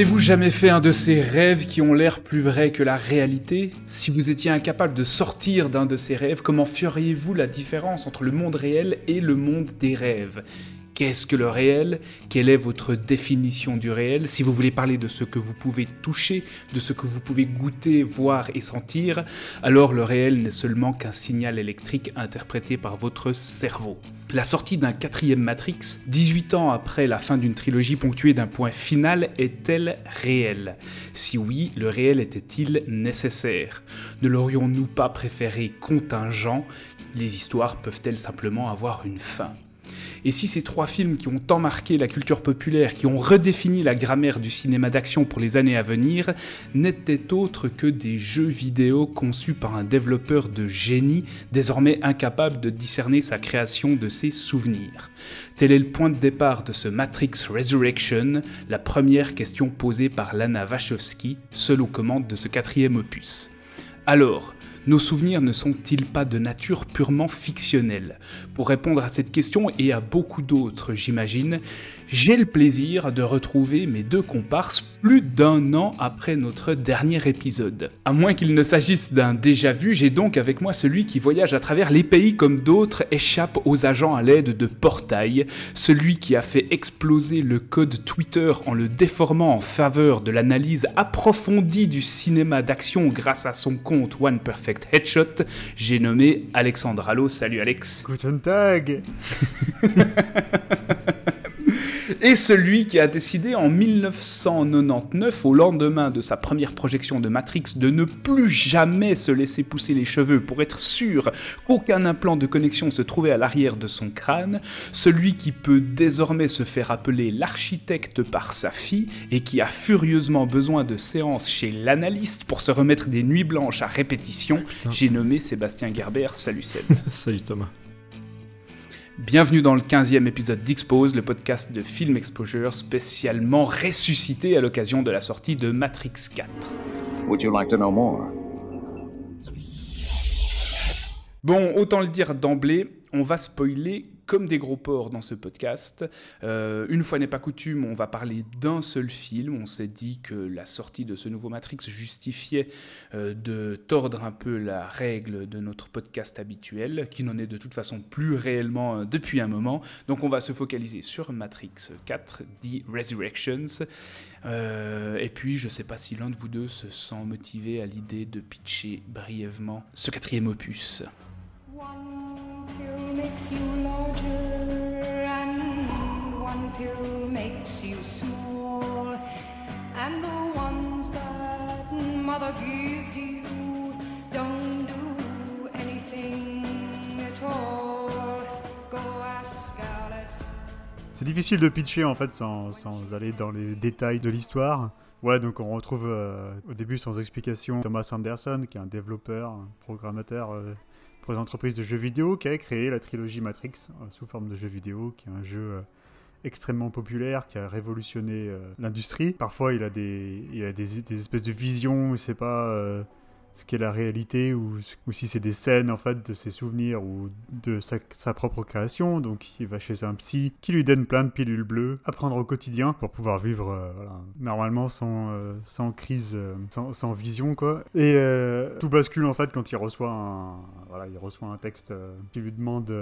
N'avez-vous jamais fait un de ces rêves qui ont l'air plus vrais que la réalité? Si vous étiez incapable de sortir d'un de ces rêves, comment feriez-vous la différence entre le monde réel et le monde des rêves? Qu'est-ce que le réel Quelle est votre définition du réel. Si vous voulez parler de ce que vous pouvez toucher, de ce que vous pouvez goûter, voir et sentir, alors le réel n'est seulement qu'un signal électrique interprété par votre cerveau. La sortie d'un quatrième Matrix, 18 ans après la fin d'une trilogie ponctuée d'un point final, est-elle réelle? Si oui, le réel était-il nécessaire? Ne l'aurions-nous pas préféré contingent? Les histoires peuvent-elles simplement avoir une fin? Et si ces trois films qui ont tant marqué la culture populaire, qui ont redéfini la grammaire du cinéma d'action pour les années à venir, n'étaient autres que des jeux vidéo conçus par un développeur de génie, désormais incapable de discerner sa création de ses souvenirs Tel est le point de départ de ce Matrix Resurrection, la première question posée par Lana Wachowski, seule aux commandes de ce quatrième opus. Alors, nos souvenirs ne sont-ils pas de nature purement fictionnelle? Pour répondre à cette question et à beaucoup d'autres, j'imagine, j'ai le plaisir de retrouver mes deux comparses plus d'un an après notre dernier épisode. À moins qu'il ne s'agisse d'un déjà-vu, j'ai donc avec moi celui qui voyage à travers les pays comme d'autres échappe aux agents à l'aide de portails, celui qui a fait exploser le code Twitter en le déformant en faveur de l'analyse approfondie du cinéma d'action grâce à son compte One Perfect Headshot, j'ai nommé Alexandre Allo. Salut Alex. Guten Tag et celui qui a décidé en 1999, au lendemain de sa première projection de Matrix, de ne plus jamais se laisser pousser les cheveux pour être sûr qu'aucun implant de connexion se trouvait à l'arrière de son crâne, celui qui peut désormais se faire appeler l'architecte par sa fille et qui a furieusement besoin de séances chez l'analyste pour se remettre des nuits blanches à répétition, j'ai nommé Sébastien Gerber. Salut Seb. Salut Thomas. Bienvenue dans le 15e épisode d'Expose, le podcast de Film Exposure spécialement ressuscité à l'occasion de la sortie de Matrix 4. Would you like to know more? Bon, autant le dire d'emblée, on va spoiler comme des gros porcs dans ce podcast. Euh, une fois n'est pas coutume, on va parler d'un seul film. On s'est dit que la sortie de ce nouveau Matrix justifiait euh, de tordre un peu la règle de notre podcast habituel, qui n'en est de toute façon plus réellement euh, depuis un moment. Donc on va se focaliser sur Matrix 4, The Resurrections. et puis, je ne sais pas si l'un de vous deux se sent motivé à l'idée de pitcher brièvement ce quatrième opus. C'est difficile de pitcher en fait sans, sans aller dans les détails de l'histoire. Ouais, donc on retrouve euh, au début sans explication Thomas Anderson, qui est un développeur, un programmateur euh, entreprises de jeux vidéo qui a créé la trilogie Matrix euh, sous forme de jeu vidéo, qui est un jeu euh, extrêmement populaire, qui a révolutionné euh, l'industrie. Parfois, il a des, il a des, espèces de visions, je sais pas ce qu'est la réalité ou, si c'est des scènes en fait de ses souvenirs ou de sa, propre création. Donc il va chez un psy qui lui donne plein de pilules bleues à prendre au quotidien pour pouvoir vivre euh, normalement sans, euh, crise, euh, sans, vision quoi. Et tout bascule en fait quand il reçoit un, voilà, il reçoit un texte qui lui demande,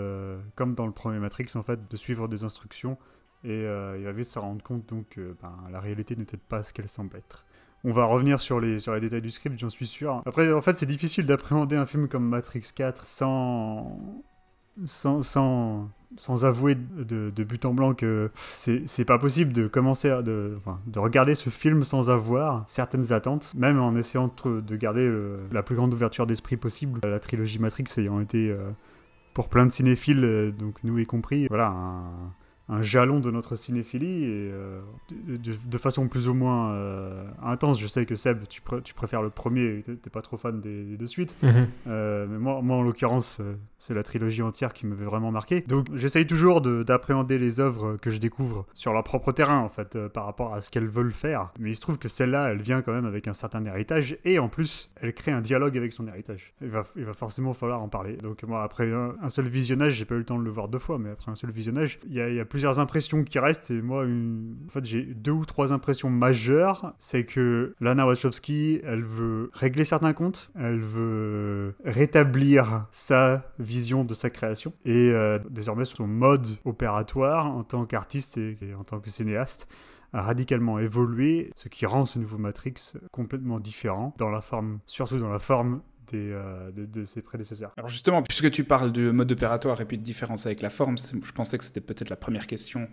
comme dans le premier Matrix en fait, de suivre des instructions. Et il va vite se rendre compte donc que ben, la réalité n'est peut-être pas ce qu'elle semble être. On va revenir sur les, sur les détails du script, j'en suis sûr. Après, en fait, c'est difficile d'appréhender un film comme Matrix 4 sans, sans, sans, avouer de, but en blanc que c'est pas possible de commencer à, de, de regarder ce film sans avoir certaines attentes, même en essayant de, de garder la plus grande ouverture d'esprit possible. La trilogie Matrix ayant été euh, pour plein de cinéphiles, donc nous y compris, voilà, un, un jalon de notre cinéphilie et euh, de, façon plus ou moins euh, intense. Je sais que Seb, tu, tu préfères le premier, t'es pas trop fan des, deux suites. Mhm. Euh, mais moi, moi, en l'occurrence, c'est la trilogie entière qui m'avait vraiment marqué. Donc j'essaye toujours d'appréhender les œuvres que je découvre sur leur propre terrain, en fait, par rapport à ce qu'elles veulent faire. Mais il se trouve que celle-là, elle vient quand même avec un certain héritage et en plus, elle crée un dialogue avec son héritage. Il va, il va forcément falloir en parler. Donc moi, après un, seul visionnage, j'ai pas eu le temps de le voir deux fois, mais après un seul visionnage, il y a, y a plus plusieurs impressions qui restent. Et moi, une... en fait, j'ai deux ou trois impressions majeures. C'est que Lana Wachowski, elle veut régler certains comptes, elle veut rétablir sa vision de sa création et euh, désormais son mode opératoire en tant qu'artiste et, en tant que cinéaste a radicalement évolué, ce qui rend ce nouveau Matrix complètement différent dans la forme, surtout dans la forme euh, de, ses prédécesseurs. Alors justement, puisque tu parles de mode opératoire et puis de différence avec la forme, je pensais que c'était peut-être la première question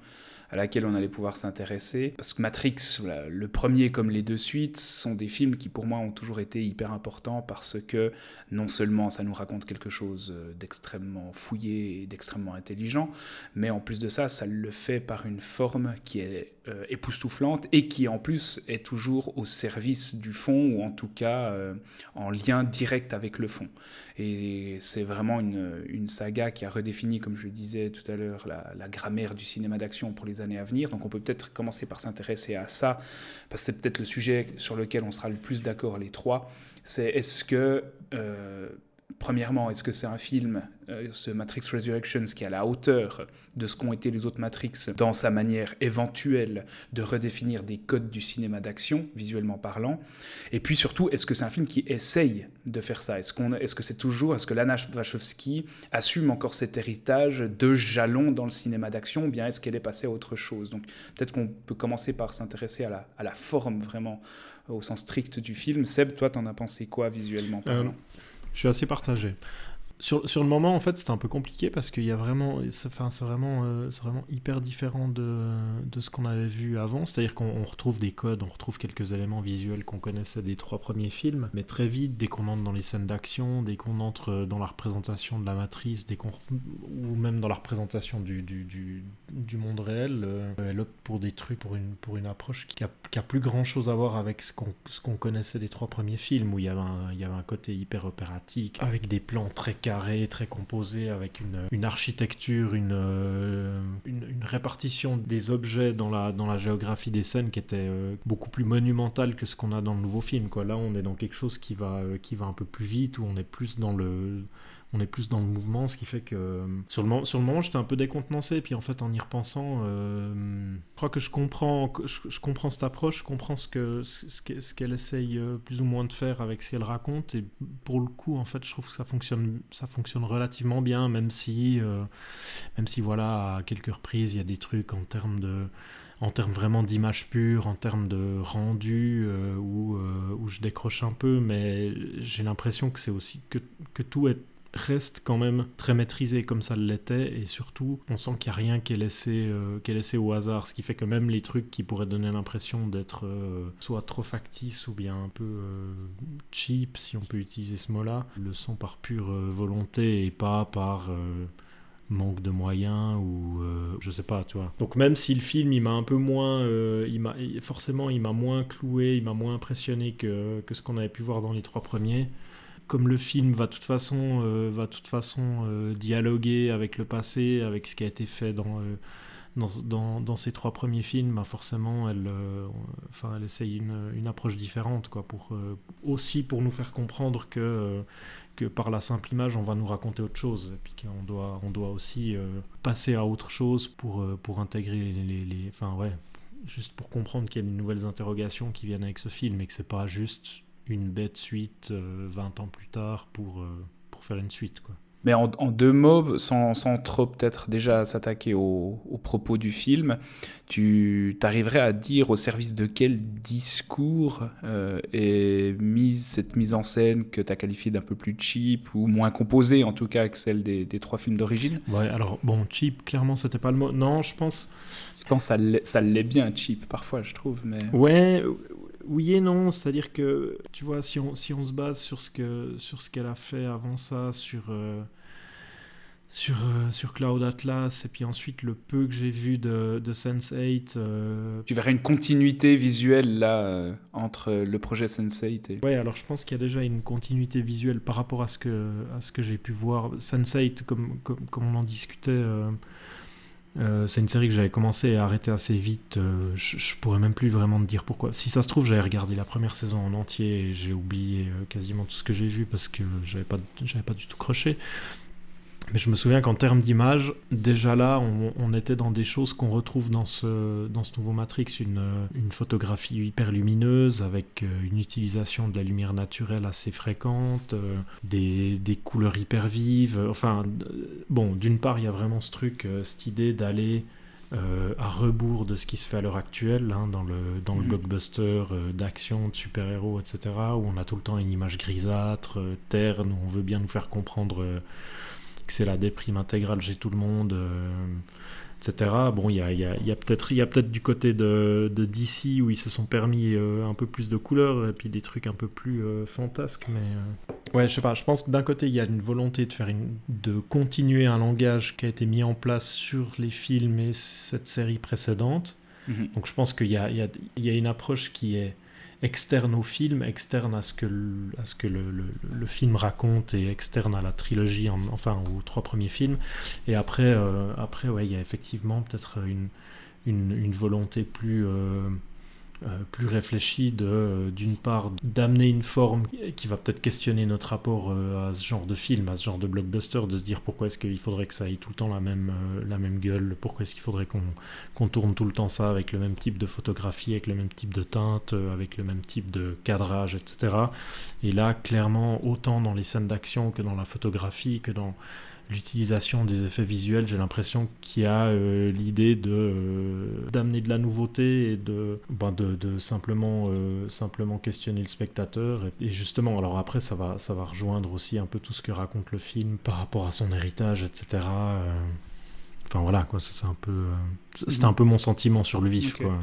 à laquelle on allait pouvoir s'intéresser. Parce que Matrix, le premier comme les deux suites, sont des films qui pour moi ont toujours été hyper importants parce que non seulement ça nous raconte quelque chose euh, d'extrêmement fouillé et d'extrêmement intelligent, mais en plus de ça, ça le fait par une forme qui est euh, époustouflante et qui en plus est toujours au service du fond ou en tout cas euh, en lien direct avec le fond. Et c'est vraiment une, saga qui a redéfini, comme je le disais tout à l'heure, la, la, grammaire du cinéma d'action pour les années à venir. Donc on peut peut-être commencer par s'intéresser à ça, parce que c'est peut-être le sujet sur lequel on sera le plus d'accord les trois. C'est est-ce que... Euh, Premièrement, est-ce que c'est un film, euh, ce Matrix Resurrections, qui est à la hauteur de ce qu'ont été les autres Matrix dans sa manière éventuelle de redéfinir des codes du cinéma d'action, visuellement parlant? Et puis surtout, est-ce que c'est un film qui essaye de faire ça? Est-ce qu'on, est-ce que c'est toujours, est-ce que Lana Wachowski assume encore cet héritage de jalon dans le cinéma d'action, ou bien est-ce qu'elle est passée à autre chose? Donc peut-être qu'on peut commencer par s'intéresser à la, à la forme vraiment au sens strict du film. Seb, toi, t'en as pensé quoi visuellement parlant? euh, je suis assez partagé. Sur, le moment, en fait, c'était un peu compliqué parce qu'il y a vraiment, c'est vraiment, euh, vraiment hyper différent de, ce qu'on avait vu avant. C'est-à-dire qu'on retrouve des codes, on retrouve quelques éléments visuels qu'on connaissait des trois premiers films, mais très vite, dès qu'on entre dans les scènes d'action, dès qu'on entre dans la représentation de la matrice, dès ou même dans la représentation du, du, monde réel, euh, elle opte pour des trucs, pour une, pour une approche qui a, qui a plus grand-chose à voir avec ce qu'on, qu'on connaissait des trois premiers films, où il y avait un, côté hyper opératique, avec des plans très très composé, avec une, architecture, une, euh, une, répartition des objets dans la, dans la géographie des scènes qui était euh, beaucoup plus monumentale que ce qu'on a dans le nouveau film. Quoi. Là, on est dans quelque chose qui va, euh, qui va un peu plus vite, où on est plus dans le on est plus dans le mouvement, ce qui fait que euh, sur le, moment, sur le moment j'étais un peu décontenancé, et puis en fait en y repensant, euh, je crois que je comprends, je, comprends cette approche, je comprends ce que ce qu'elle essaye euh, plus ou moins de faire avec ce qu'elle raconte, et pour le coup en fait je trouve que ça fonctionne, ça fonctionne relativement bien, même si, même si voilà à quelques reprises il y a des trucs en termes de en termes vraiment d'image pure, en termes de rendu, où, où, je décroche un peu, mais j'ai l'impression que c'est aussi que, que tout est reste quand même très maîtrisé comme ça l'était et surtout on sent qu'il n'y a rien qui est, laissé, euh, qui est au hasard ce qui fait que même les trucs qui pourraient donner l'impression d'être euh, soit trop factices ou bien un peu euh, cheap si on peut utiliser ce mot là le sont par pure volonté et pas par manque de moyens ou je sais pas tu vois. Donc même si le film il m'a un peu moins forcément il m'a moins cloué il m'a moins impressionné que, que ce qu'on avait pu voir dans les trois premiers comme le film va de toute façon, euh, va toute façon euh, dialoguer avec le passé, avec ce qui a été fait dans, euh, dans, ces trois premiers films, bah forcément, elle, elle essaye une, une, approche différente, quoi, pour, aussi pour nous faire comprendre que, que par la simple image, on va nous raconter autre chose, et puis qu'on doit, on doit aussi passer à autre chose pour, pour intégrer les, les, les, Enfin, ouais, juste pour comprendre qu'il y a de nouvelles interrogations qui viennent avec ce film, et que c'est pas juste une bête suite 20 euh, ans plus tard pour, euh, pour faire une suite. Quoi. Mais en, deux mots, sans, sans trop peut-être déjà s'attaquer aux au propos du film, tu t'arriverais à dire au service de quel discours euh, est mise cette mise en scène que tu as qualifiée d'un peu plus cheap ou moins composée en tout cas que celle des, des trois films d'origine? Ouais, alors bon, cheap, clairement c'était pas le mot. Non, je pense. Je pense que ça l'est bien cheap parfois, je trouve. Mais... Ouais, oui et non, c'est-à-dire que, tu vois, si on, si on se base sur ce que sur ce qu'elle a fait avant ça, sur, euh, sur, euh, sur Cloud Atlas, et puis ensuite le peu que j'ai vu de, de Sense8. euh, Tu verrais une continuité visuelle là entre le projet Sense8 et. Ouais, alors je pense qu'il y a déjà une continuité visuelle par rapport à ce que, à ce que j'ai pu voir. Sense8, comme, comme, comme on en discutait, euh, c'est une série que j'avais commencé et arrêté assez vite. euh, je, pourrais même plus vraiment te dire pourquoi. Si ça se trouve, j'avais regardé la première saison en entier et j'ai oublié euh, quasiment tout ce que j'ai vu parce que j'avais pas, pas du tout croché. Mais je me souviens qu'en termes d'image, déjà là, on, on était dans des choses qu'on retrouve dans ce, dans ce nouveau Matrix, une, une photographie hyper lumineuse avec euh, une utilisation de la lumière naturelle assez fréquente, euh, des, des couleurs hyper vives. Enfin, bon, d'une part, il y a vraiment ce truc, euh, cette idée d'aller euh, à rebours de ce qui se fait à l'heure actuelle, hein, dans le, dans le Mhm. blockbuster euh, d'action, de super-héros, etc., où on a tout le temps une image grisâtre, euh, terne, où on veut bien nous faire comprendre que c'est la déprime intégrale chez tout le monde, euh, etc. Bon, il y a, il y a- il y a peut-être du côté de, de DC où ils se sont permis euh, un peu plus de couleurs et puis des trucs un peu plus euh, fantasques, mais ouais, je sais pas. Je pense que d'un côté il y a une volonté de faire une, de continuer un langage qui a été mis en place sur les films et cette série précédente. Mhm. Donc je pense qu'il a, y a une approche qui est externe au film, externe à ce que à ce que le, le- film raconte et externe à la trilogie, en- enfin aux trois premiers films. Et après, euh, après ouais, il y a effectivement peut-être une, une, volonté plus, euh, plus réfléchie de, euh, d'une part, d'amener une forme qui va peut-être questionner notre rapport euh, à ce genre de film, à ce genre de blockbuster, de se dire pourquoi est-ce qu'il faudrait que ça ait tout le temps la même, euh, la même gueule, pourquoi est-ce qu'il faudrait qu'on tourne tout le temps ça avec le même type de photographie, avec le même type de teinte, euh, avec le même type de cadrage, etc. Et là, clairement, autant dans les scènes d'action que dans la photographie, que dans l'utilisation des effets visuels, j'ai l'impression qu'il y a euh, l'idée de euh, d'amener de la nouveauté et de, ben, de, de simplement, euh, simplement questionner le spectateur. Et, et justement, alors après, ça va, ça va rejoindre aussi un peu tout ce que raconte le film par rapport à son héritage, etc. Enfin voilà, quoi, c'est un peu. C'était un peu mon sentiment sur le vif, quoi.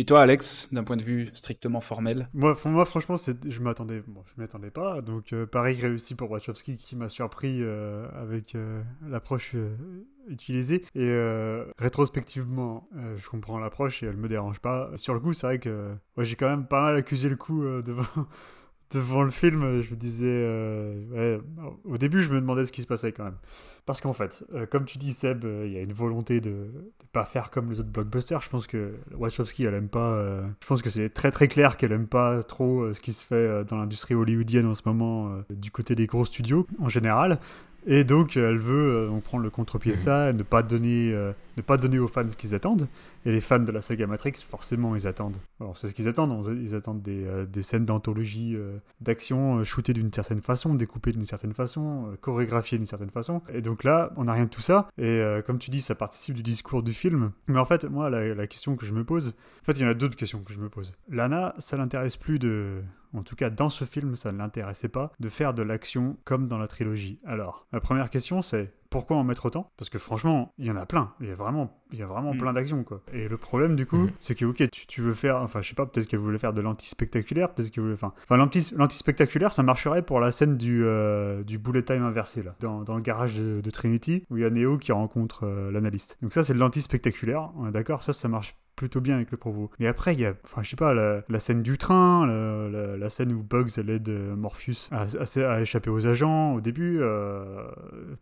Et toi, Alex, d'un point de vue strictement formel Moi, franchement, je m'attendais, bon, je m'y attendais pas. Donc, euh, pareil réussi pour Wachowski qui m'a surpris euh, avec euh, l'approche utilisée. Et rétrospectivement, je comprends l'approche et elle me dérange pas. Sur le coup, c'est vrai que j'ai quand même pas mal accusé le coup devant. Devant le film, je me disais, euh, ouais, au début, je me demandais ce qui se passait quand même. Parce qu'en fait, euh, comme tu dis, Seb, euh, il y a une volonté de ne pas faire comme les autres blockbusters. Je pense que Wachowski, elle aime pas. euh, je pense que c'est très très clair qu'elle aime pas trop euh, ce qui se fait euh, dans l'industrie hollywoodienne en ce moment, euh, du côté des gros studios en général. Et donc, euh, elle veut euh, donc prendre le contre-pied de ça, et ne pas donner, euh, ne pas donner aux fans ce qu'ils attendent. Et les fans de la saga Matrix, forcément, ils attendent. Alors, c'est ce qu'ils attendent. on- Ils attendent des, des scènes d'anthologie, d'action, shootées d'une certaine façon, découpées d'une certaine façon, chorégraphiées d'une certaine façon. Et donc là, on n'a rien de tout ça. Et comme tu dis, ça participe du discours du film. Mais en fait, moi, la, la question que je me pose, en fait, il y en a d'autres questions que je me pose. Lana, ça l'intéresse plus de. En tout cas, dans ce film, ça ne l'intéressait pas de faire de l'action comme dans la trilogie. Alors, la première question, c'est pourquoi en mettre autant? Parce que franchement, il y en a plein. Il y a vraiment, il y a vraiment Mm. plein d'actions, quoi. Et le problème, du coup, Mhm. c'est que, ok, tu, tu veux faire. Enfin, je sais pas, peut-être qu'elle voulait faire de l'anti-spectaculaire, peut-être qu'elle voulait. Enfin, enfin l'anti- l'anti-spectaculaire, ça marcherait pour la scène du, euh, du bullet time inversé, là, dans, dans le garage de, de Trinity, où il y a Neo qui rencontre euh, l'analyste. Donc, ça, c'est de l'anti-spectaculaire, on est d'accord? Ça, ça marche plutôt bien avec le propos. Mais après, il y a, enfin, je sais pas, la, scène du train, la, scène où Bugs elle aide euh, Morpheus à, échapper aux agents au début, euh,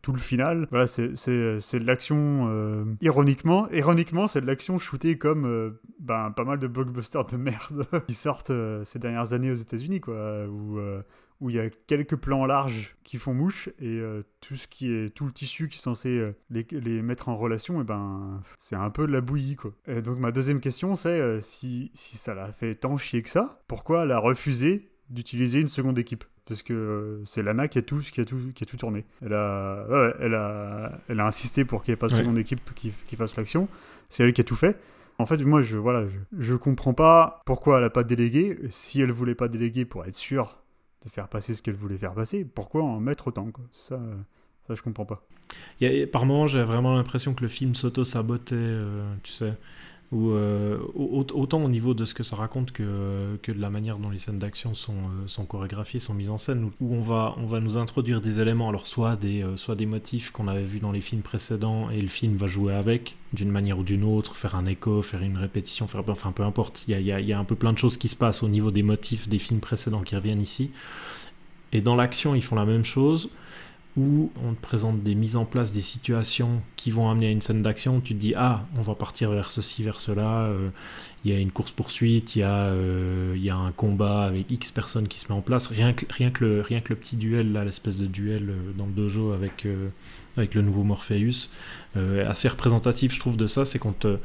tout le final. Voilà, c'est, de l'action, euh, ironiquement, ironiquement, c'est de l'action shootée comme ben, pas mal de blockbusters de merde qui sortent ces dernières années aux États-Unis, quoi, où. Où il y a quelques plans larges qui font mouche et euh, tout ce qui est tout le tissu qui est censé euh, les, les mettre en relation et ben c'est un peu de la bouillie quoi. Et donc ma deuxième question c'est euh, si, si ça l'a fait tant chier que ça, pourquoi elle a refusé d'utiliser une seconde équipe? Parce que c'est Lana qui a tout qui a tout qui a tout tourné. Elle a ouais, elle a elle a insisté pour qu'il n'y ait pas de Ouais. seconde équipe qui, qui fasse l'action. C'est elle qui a tout fait. En fait, moi, je voilà, je, je comprends pas pourquoi elle a pas délégué. Si elle voulait pas déléguer pour être sûre faire passer ce qu'elle voulait faire passer, pourquoi en mettre autant quoi? Ça, ça je comprends pas. Y par moments, j'ai vraiment l'impression que le film s'auto-sabotait, euh, tu sais. Où, euh, au- autant au niveau de ce que ça raconte que, que de la manière dont les scènes d'action sont, euh, sont chorégraphiées, sont mises en scène, où, on, va, on va nous introduire des éléments, alors soit des, euh, soit des motifs qu'on avait vus dans les films précédents et le film va jouer avec d'une manière ou d'une autre, faire un écho, faire une répétition, faire, enfin peu importe, il y a, y a un peu plein de choses qui se passent au niveau des motifs des films précédents qui reviennent ici. Et dans l'action, ils font la même chose où on te présente des mises en place, des situations qui vont amener à une scène d'action, tu te dis ah on va partir vers ceci, vers cela, euh, il y a une course-poursuite, il y, a, euh, il y a un combat avec X personnes qui se met en place, rien que, le, petit duel, l'espèce de duel euh, dans le dojo avec, le nouveau Morpheus, assez représentatif je trouve de ça, c'est qu'on te,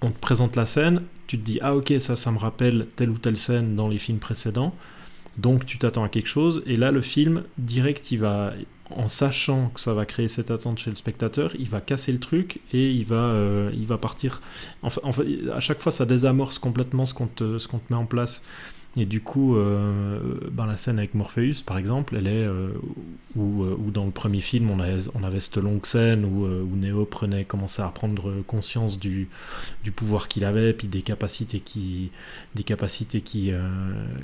on te présente la scène, tu te dis ah ok ça, ça me rappelle telle ou telle scène dans les films précédents, donc tu t'attends à quelque chose, et là le film, direct, il va, en sachant que ça va créer cette attente chez le spectateur, il va casser le truc et il va, euh, partir. Enfin, à chaque fois, ça désamorce complètement ce qu'on te met en place. Et du coup, euh, ben, la scène avec Morpheus, par exemple, elle est euh, où, euh, où dans le premier film, on avait, on avait cette longue scène où, où Neo prenait, commençait à prendre conscience du, du pouvoir qu'il avait, puis des capacités qui, des capacités qui,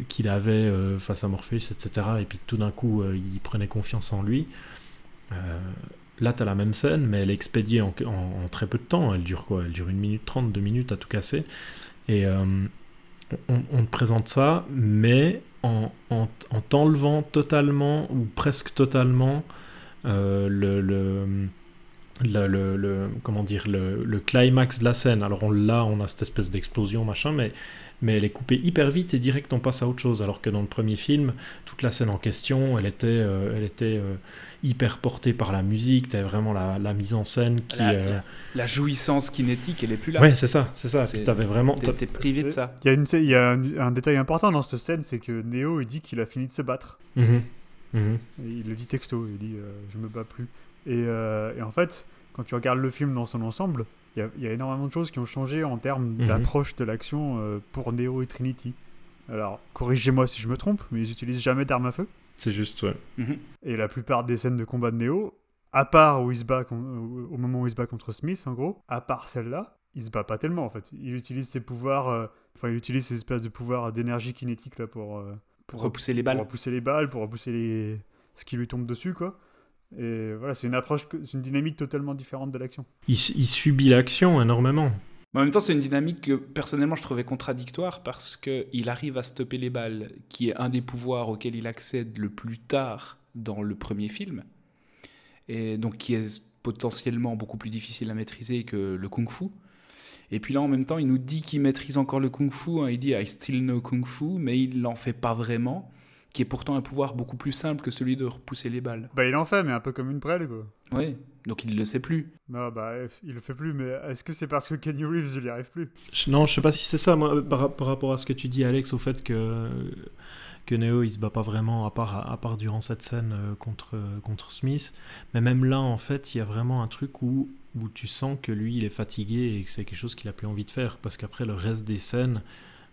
qu'il avait face à Morpheus, etc. Et puis tout d'un coup, il prenait confiance en lui. Là, tu as la même scène, mais elle est expédiée en, en- en très peu de temps. Elle dure quoi? Elle dure une minute trente, deux minutes à tout casser. Et on, te présente ça, mais en, en, en t'enlevant totalement, ou presque totalement, euh, le... comment dire le, climax de la scène. Alors on l'a on a cette espèce d'explosion machin mais mais elle est coupée hyper vite et direct on passe à autre chose. Alors que dans le premier film toute la scène en question elle était euh, elle était euh, hyper portée par la musique t'avais vraiment la, la mise en scène qui La, euh, la- la jouissance kinétique, elle est plus là. ouais c'est ça c'est ça t'avais vraiment t'es privé de ça. Il y a, une, il y a un, un détail important dans cette scène, c'est que Neo il dit qu'il a fini de se battre. Mhm. Et il le dit texto, il dit euh, je me bats plus. Et, euh, et en fait, quand tu regardes le film dans son ensemble, il y a, il y a énormément de choses qui ont changé en termes Mhm. d'approche de l'action euh, pour Neo et Trinity. Alors, corrigez-moi si je me trompe, mais ils utilisent jamais d'armes à feu. C'est juste ouais Mhm. Et la plupart des scènes de combat de Neo, à part où il se bat au moment où il se bat contre Smith, en gros, à part celle-là, il se bat pas tellement en fait. Il utilise ses pouvoirs, euh, enfin il utilise ses espèces de pouvoirs d'énergie kinétique là pour, euh, Pour repousser les pour balles. repousser les balles, pour repousser les... ce qui lui tombe dessus quoi. Et voilà, c'est une approche, c'est une dynamique totalement différente de l'action. il subit l'action énormément Mais en même temps, c'est une dynamique que personnellement je trouvais contradictoire parce qu'il arrive à stopper les balles, qui est un des pouvoirs auxquels il accède le plus tard dans le premier film, et donc qui est potentiellement beaucoup plus difficile à maîtriser que le kung-fu. Et puis là, en même temps, il nous dit qu'il maîtrise encore le kung-fu. hein. il dit I still know kung-fu, mais il l'en fait pas vraiment, qui est pourtant un pouvoir beaucoup plus simple que celui de repousser les balles. Bah il en fait, mais un peu comme une prêle quoi. Oui, donc il le sait plus. Non, bah il le fait plus, mais est-ce que c'est parce que Kenny Reeves il y arrive plus? Je- Non, je sais pas si c'est ça, moi, par, par rapport à ce que tu dis, Alex, au fait que, que Neo il se bat pas vraiment, à part, à part durant cette scène euh, contre, contre Smith. Mais même là, en fait, il y a vraiment un truc où, où tu sens que lui, il est fatigué et que c'est quelque chose qu'il a plus envie de faire. Parce qu'après, le reste des scènes,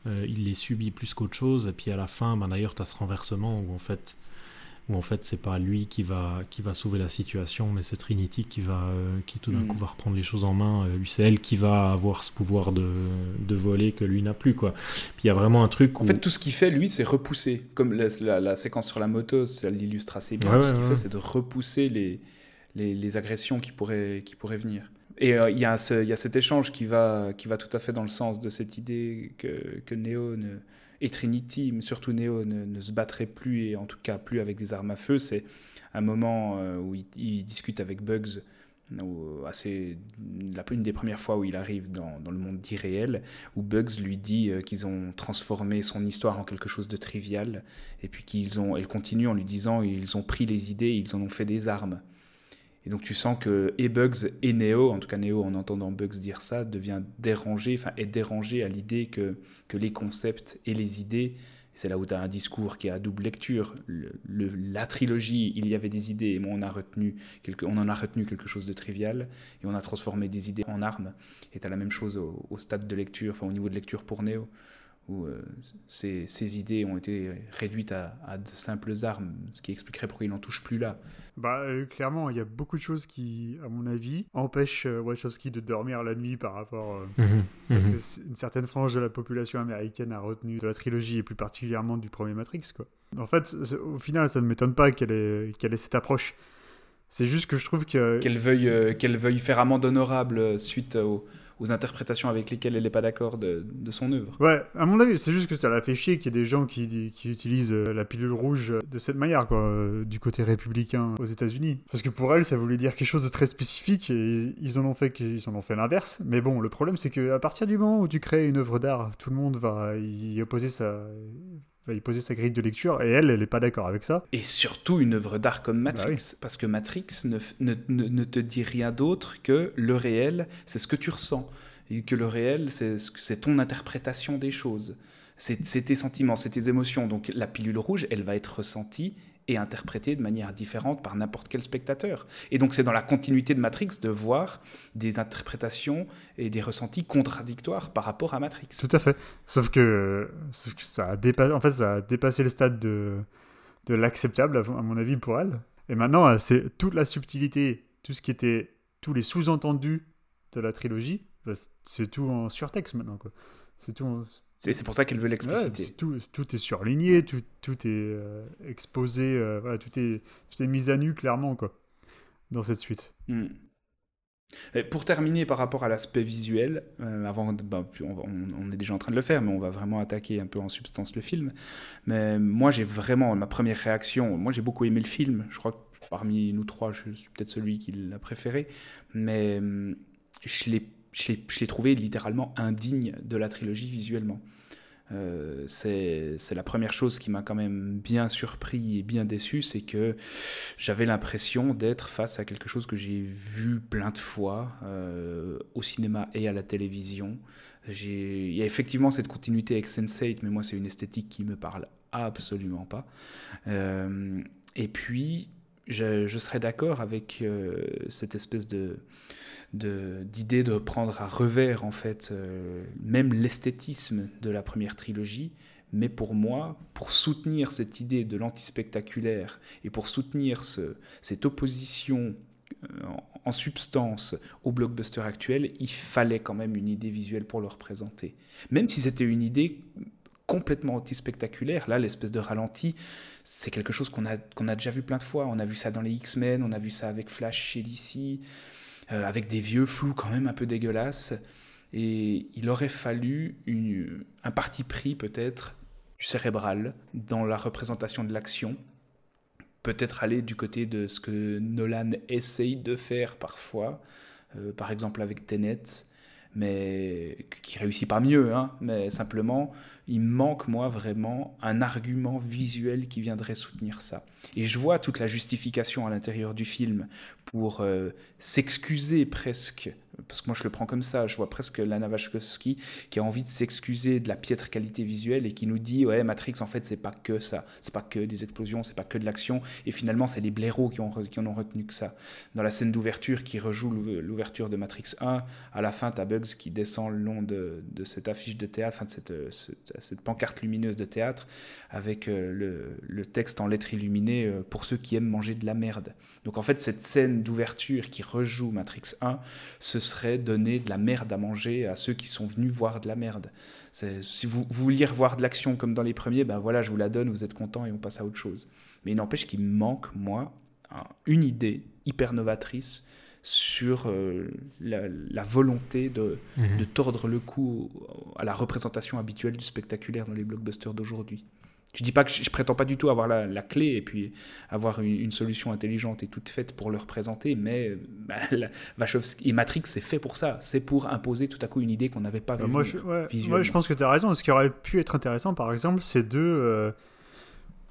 euh, il les subit plus qu'autre chose. Et puis à la fin, ben, d'ailleurs, tu as ce renversement où en fait. Où en fait, c'est pas lui qui va, qui va sauver la situation, mais c'est Trinity qui va, euh, qui tout d'un Mm. coup va reprendre les choses en main. Euh, lui, c'est elle qui va avoir ce pouvoir de, de voler que lui n'a plus, quoi. Puis il y a vraiment un truc En où... fait, tout ce qu'il fait, lui, c'est repousser. Comme la, la- la séquence sur la moto, ça l'illustre assez bien. Ouais, tout ouais, ce qu'il ouais. fait, c'est de repousser les, les, les agressions qui pourraient, qui pourraient venir. Et euh, il y, a ce- il y a cet échange qui va, qui va tout à fait dans le sens de cette idée que, que Neo ne- et Trinity, mais surtout Neo, ne, se battraient plus, et en tout cas plus avec des armes à feu. C'est un moment euh, où il, discute avec Bugs, où, assez, la, une des premières fois où il arrive dans, le monde dit réel, où Bugs lui dit euh, qu'ils ont transformé son histoire en quelque chose de trivial, et puis qu'ils ont, elle continue en lui disant ils ont pris les idées, ils en ont fait des armes. Et donc tu sens que et Bugs et Neo, en tout cas Neo en entendant Bugs dire ça, devient dérangé, enfin est dérangé à l'idée que, que les concepts et les idées, c'est là où tu as un discours qui est à double lecture. Le- le- la trilogie, il y avait des idées, et moi on, a retenu quelque, on en a retenu quelque chose de trivial, et on a transformé des idées en armes. Et tu as la même chose au, stade de lecture, enfin au niveau de lecture pour Neo, où euh, ces, idées ont été réduites à de simples armes, ce qui expliquerait pourquoi il n'en touche plus là. Bah, euh, clairement, il y a beaucoup de choses qui, à mon avis, empêchent euh, Wachowski de dormir la nuit par rapport. euh, Mhm, Parce que c'est- une certaine frange de la population américaine a retenu de la trilogie et plus particulièrement du premier Matrix. Quoi. En fait, au final, ça ne m'étonne pas qu'elle ait, qu'elle ait cette approche. C'est juste que je trouve que. Qu'elle veuille, euh, qu'elle veuille faire amende honorable suite aux, aux interprétations avec lesquelles elle n'est pas d'accord de, son œuvre. Ouais, à mon avis, c'est juste que ça l'a fait chier qu'il y ait des gens qui, utilisent euh, la pilule rouge de cette manière, quoi, euh, du côté républicain aux États-Unis. Parce que pour elle, ça voulait dire quelque chose de très spécifique et ils en ont fait, qu'ils en ont fait l'inverse. Mais bon, le problème, c'est qu'à partir du moment où tu crées une œuvre d'art, tout le monde va y opposer sa, va y poser sa grille de lecture et elle, elle est pas d'accord avec ça. Et surtout une œuvre d'art comme Matrix, Bah oui. parce que Matrix ne, ne- ne- te dit rien d'autre que le réel, c'est ce que tu ressens. Et que le réel, c'est ton interprétation des choses. C'est c'est tes sentiments, c'est tes émotions. Donc la pilule rouge, elle va être ressentie et interprétée de manière différente par n'importe quel spectateur. Et donc c'est dans la continuité de Matrix de voir des interprétations et des ressentis contradictoires par rapport à Matrix. Tout à fait. Sauf que, ça, a dépassé, en fait, ça a dépassé le stade de, de l'acceptable, à mon avis, pour elle. Et maintenant, euh, c'est toute la subtilité, tout ce qui était, tous les sous-entendus de la trilogie, bah, c'est tout en surtexte maintenant. Quoi. C'est tout, en- C'est pour ça qu'elle veut l'expliciter. tout, tout est surligné, tout, tout est euh, exposé, euh, voilà, tout, est, tout est mis à nu clairement quoi, dans cette suite. Hmm. Et pour terminer par rapport à l'aspect visuel, euh, avant, bah, on, va- on- on est déjà en train de le faire, mais on va vraiment attaquer un peu en substance le film. Mais moi, j'ai vraiment ma première réaction. Moi, j'ai beaucoup aimé le film. Je crois que parmi nous trois, je suis peut-être celui qui l'a préféré, mais hum, je l'ai, je l'ai- trouvé littéralement indigne de la trilogie visuellement. Euh, c'est la première chose qui m'a quand même bien surpris et bien déçu, c'est que j'avais l'impression d'être face à quelque chose que j'ai vu plein de fois euh, au cinéma et à la télévision. Il y a effectivement cette continuité avec Sense8, mais moi c'est une esthétique qui me parle absolument pas. Euh, et puis, je, je serais d'accord avec cette espèce de- d'idée de, prendre à revers en fait euh, même l'esthétisme de la première trilogie mais pour moi pour soutenir cette idée de l'antispectaculaire et pour soutenir ce- cette opposition euh, en, substance au blockbuster actuel il fallait quand même une idée visuelle pour le représenter même si c'était une idée complètement anti-spectaculaire. Là, l'espèce de ralenti, c'est quelque chose qu'on a, qu'on a déjà vu plein de fois. On a vu ça dans les X-Men, on a vu ça avec Flash chez DC, euh, avec des vieux flous quand même un peu dégueulasses. Et il aurait fallu un parti pris peut-être du cérébral dans la représentation de l'action. Peut-être aller du côté de ce que Nolan essaye de faire parfois, euh, par exemple avec Tenet, mais qui réussit pas mieux, hein, mais simplement, il manque, moi, vraiment un argument visuel qui viendrait soutenir ça. Et je vois toute la justification à l'intérieur du film pour euh, s'excuser presque, parce que moi je le prends comme ça, je vois presque Lana Wachowski qui a envie de s'excuser de la piètre qualité visuelle et qui nous dit ouais Matrix en fait c'est pas que ça, c'est pas que des explosions, c'est pas que de l'action et finalement c'est les blaireaux qui, ont, qui en ont retenu que ça. Dans la scène d'ouverture qui rejoue l'ouv- l'ouverture de Matrix 1, à la fin t'as Bugs qui descend le long de, de cette affiche de théâtre, enfin de cette, euh, cette, cette pancarte lumineuse de théâtre avec euh, le, texte en lettres illuminées euh, pour ceux qui aiment manger de la merde. Donc en fait cette scène d'ouverture qui rejoue Matrix 1, ce serait donner de la merde à manger à ceux qui sont venus voir de la merde. Si vous, vous vouliez revoir de l'action comme dans les premiers, ben voilà, je vous la donne, vous êtes content et on passe à autre chose. Mais il n'empêche qu'il me manque, moi, un- une idée hyper novatrice sur euh, la, la volonté de, Mhm. de tordre le cou à la représentation habituelle du spectaculaire dans les blockbusters d'aujourd'hui. Je dis pas que je, je prétends pas du tout avoir la, la clé et puis avoir une, une solution intelligente et toute faite pour le représenter, mais bah, la- Wachowski et Matrix c'est fait pour ça, c'est pour imposer tout à coup une idée qu'on n'avait pas Bah, vue. moi, venir, je, ouais, visuellement. moi, je pense que tu as raison. Ce qui aurait pu être intéressant, par exemple, c'est de, euh,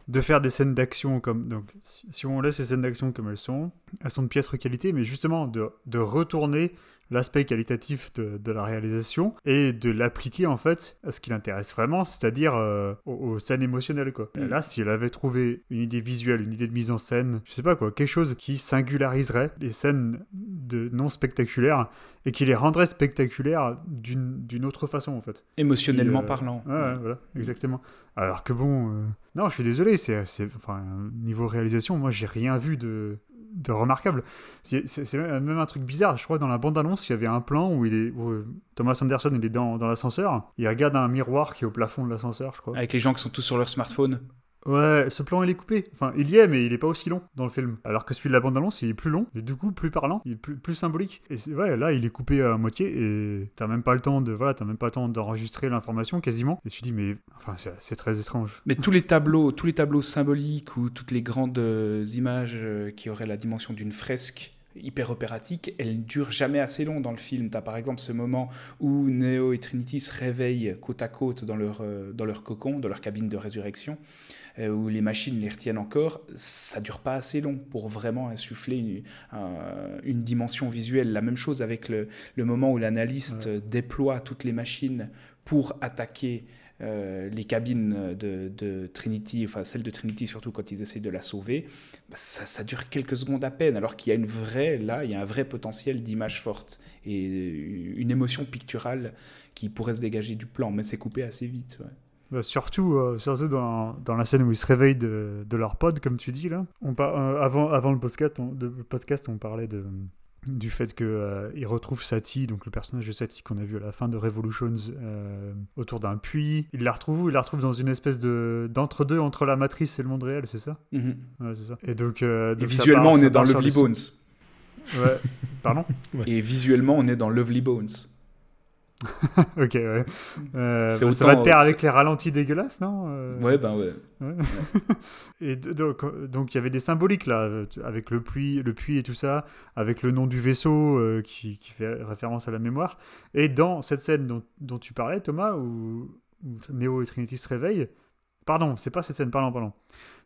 de faire des scènes d'action comme. Donc, si, on laisse les scènes d'action comme elles sont, elles sont de piètre qualité, mais justement de, de retourner l'aspect qualitatif de, de la réalisation et de l'appliquer en fait à ce qui l'intéresse vraiment, c'est-à-dire euh, aux, aux scènes émotionnelles quoi. Mm. là, si elle avait trouvé une idée visuelle, une idée de mise en scène, je sais pas quoi, quelque chose qui singulariserait les scènes de non spectaculaires et qui les rendrait spectaculaires d'une autre façon en fait. Émotionnellement euh, parlant. Ouais, ouais, voilà, exactement. Alors que bon, euh, non, je suis désolé, c'est, c'est, enfin, niveau réalisation, moi, j'ai rien vu de, de remarquable. C'est, même un truc bizarre. Je crois dans la bande-annonce, il y avait un plan où il est, euh, Thomas Anderson, il est dans, dans l'ascenseur. Il regarde un miroir qui est au plafond de l'ascenseur, je crois. Avec les gens qui sont tous sur leur smartphone. Ouais, ce plan, il est coupé. Enfin, il y est, mais il est pas aussi long dans le film. Alors que celui de la bande-annonce, il est plus long, et du coup, plus parlant, plus, symbolique. Et ouais, là, il est coupé à moitié, et t'as même pas le temps de, voilà, t'as même pas le temps d'enregistrer l'information quasiment. Et tu dis, mais, enfin, c'est, très étrange. Mais tous les tableaux, tous les tableaux symboliques ou toutes les grandes euh, images euh, qui auraient la dimension d'une fresque hyper opératique, elles ne durent jamais assez long dans le film. T'as par exemple ce moment où Neo et Trinity se réveillent côte à côte dans leur, euh, dans leur cocon, dans leur cabine de résurrection, euh, où les machines les retiennent encore. Ça dure pas assez long pour vraiment insuffler une, un- une dimension visuelle. La même chose avec le, le moment où l'analyste déploie toutes les machines pour attaquer euh, les cabines de, de Trinity, enfin celle de Trinity surtout quand ils essaient de la sauver, bah, ça, ça dure quelques secondes à peine, alors qu'il y a une vraie, là, il y a un vrai potentiel d'image forte et une émotion picturale qui pourrait se dégager du plan, mais c'est coupé assez vite. ouais. Bah, surtout, euh, surtout dans, dans la scène où ils se réveillent de, de leur pod, comme tu dis là. On par- euh, avant, avant le podcast, on, de- le podcast, on parlait de, du fait qu'ils retrouvent Satie, donc le personnage de Satie qu'on a vu à la fin de Revolutions, euh, autour d'un puits. Ils la retrouvent où? Ils la retrouvent dans une espèce de d'entre-deux entre la matrice et le monde réel, c'est ça? Ouais, c'est ça. Et donc, euh, donc visuellement, part- on est dans Lovely Bones. Ouais, pardon? Et visuellement, on est dans Lovely Bones. Ok, ouais. Euh, bah, ça autant- va de pair c'est- avec les ralentis dégueulasses, non Euh, Ouais, ben ouais. Et donc, euh, donc il y avait des symboliques là, euh, avec le puits, le puits et tout ça, avec le nom du vaisseau euh, qui, qui fait référence à la mémoire. Et dans cette scène dont, dont tu parlais, Thomas, où, où Neo et Trinity se réveillent, pardon, c'est pas cette scène, pardon, pardon.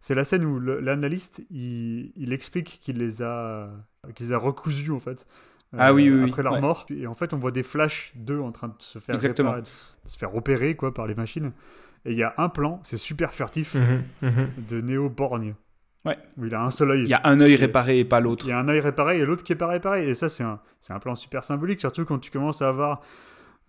C'est la scène où l'analyste il, il explique qu'il les a, qu'il les a recousus en fait. Euh, Ah oui, oui, oui, après leur ouais. mort. Et en fait, on voit des flashs d'eux en train de se faire Exactement. réparer, de se faire opérer quoi par les machines. Et il y a un plan, c'est super furtif, Mhm, mhm. de Neo Borgne. Ouais. Où il a un seul œil. Il y a un œil réparé et pas l'autre. Il y a un œil réparé et l'autre qui est pas réparé. Et ça, c'est un, c'est un plan super symbolique, surtout quand tu commences à avoir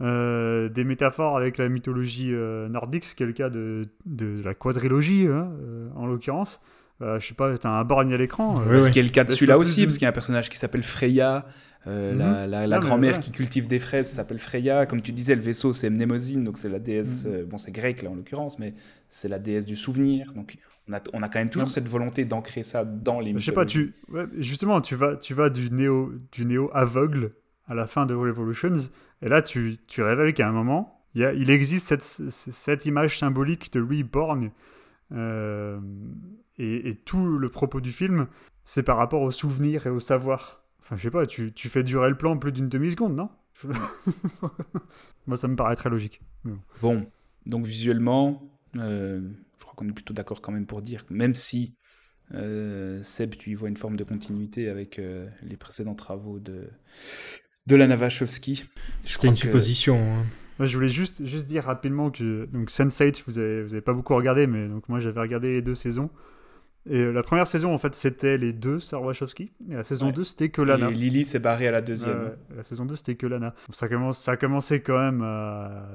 euh, des métaphores avec la mythologie euh, nordique, ce qui est le cas de, de la quadrilogie, hein, euh, en l'occurrence. Euh, je sais pas, t'as un borgne à l'écran. euh, Oui, Ce oui. qui est le cas de celui-là aussi, parce qu'il y a un personnage qui s'appelle Freya, euh, Mhm. la, grand-mère qui cultive des fraises s'appelle Freya. Comme tu disais, le vaisseau c'est Mnemosyne, donc c'est la déesse, Mhm. euh, bon c'est grec là en l'occurrence, mais c'est la déesse du souvenir. Donc on a, on a quand même toujours Non. cette volonté d'ancrer ça dans les Je sais pas, tu, ouais, justement, tu vas, tu vas du néo, du néo aveugle à la fin de Revolutions, et là, tu, tu révèles qu'à un moment, il, y a, il existe cette, cette image symbolique de lui borgne, euh, et, et tout le propos du film, c'est par rapport au souvenir et au savoir. Enfin, je sais pas, tu, tu fais durer le plan plus d'une demi-seconde, non? Moi, ça me paraît très logique. Bon, donc visuellement, euh, je crois qu'on est plutôt d'accord quand même pour dire que même si euh, Seb, tu y vois une forme de continuité avec euh, les précédents travaux de, de Lana Wachowski. C'était une que- supposition. hein. Moi, je voulais juste, juste dire rapidement que donc Sense8, vous avez, vous avez pas beaucoup regardé, mais donc moi j'avais regardé les deux saisons. Et euh, la première saison, en fait, c'était les deux Sir Wachowski. Et la saison Ouais. 2, c'était que Lana. Et Lily s'est barrée à la deuxième. La saison 2, c'était que Lana. Ça, commence, ça a commencé quand même à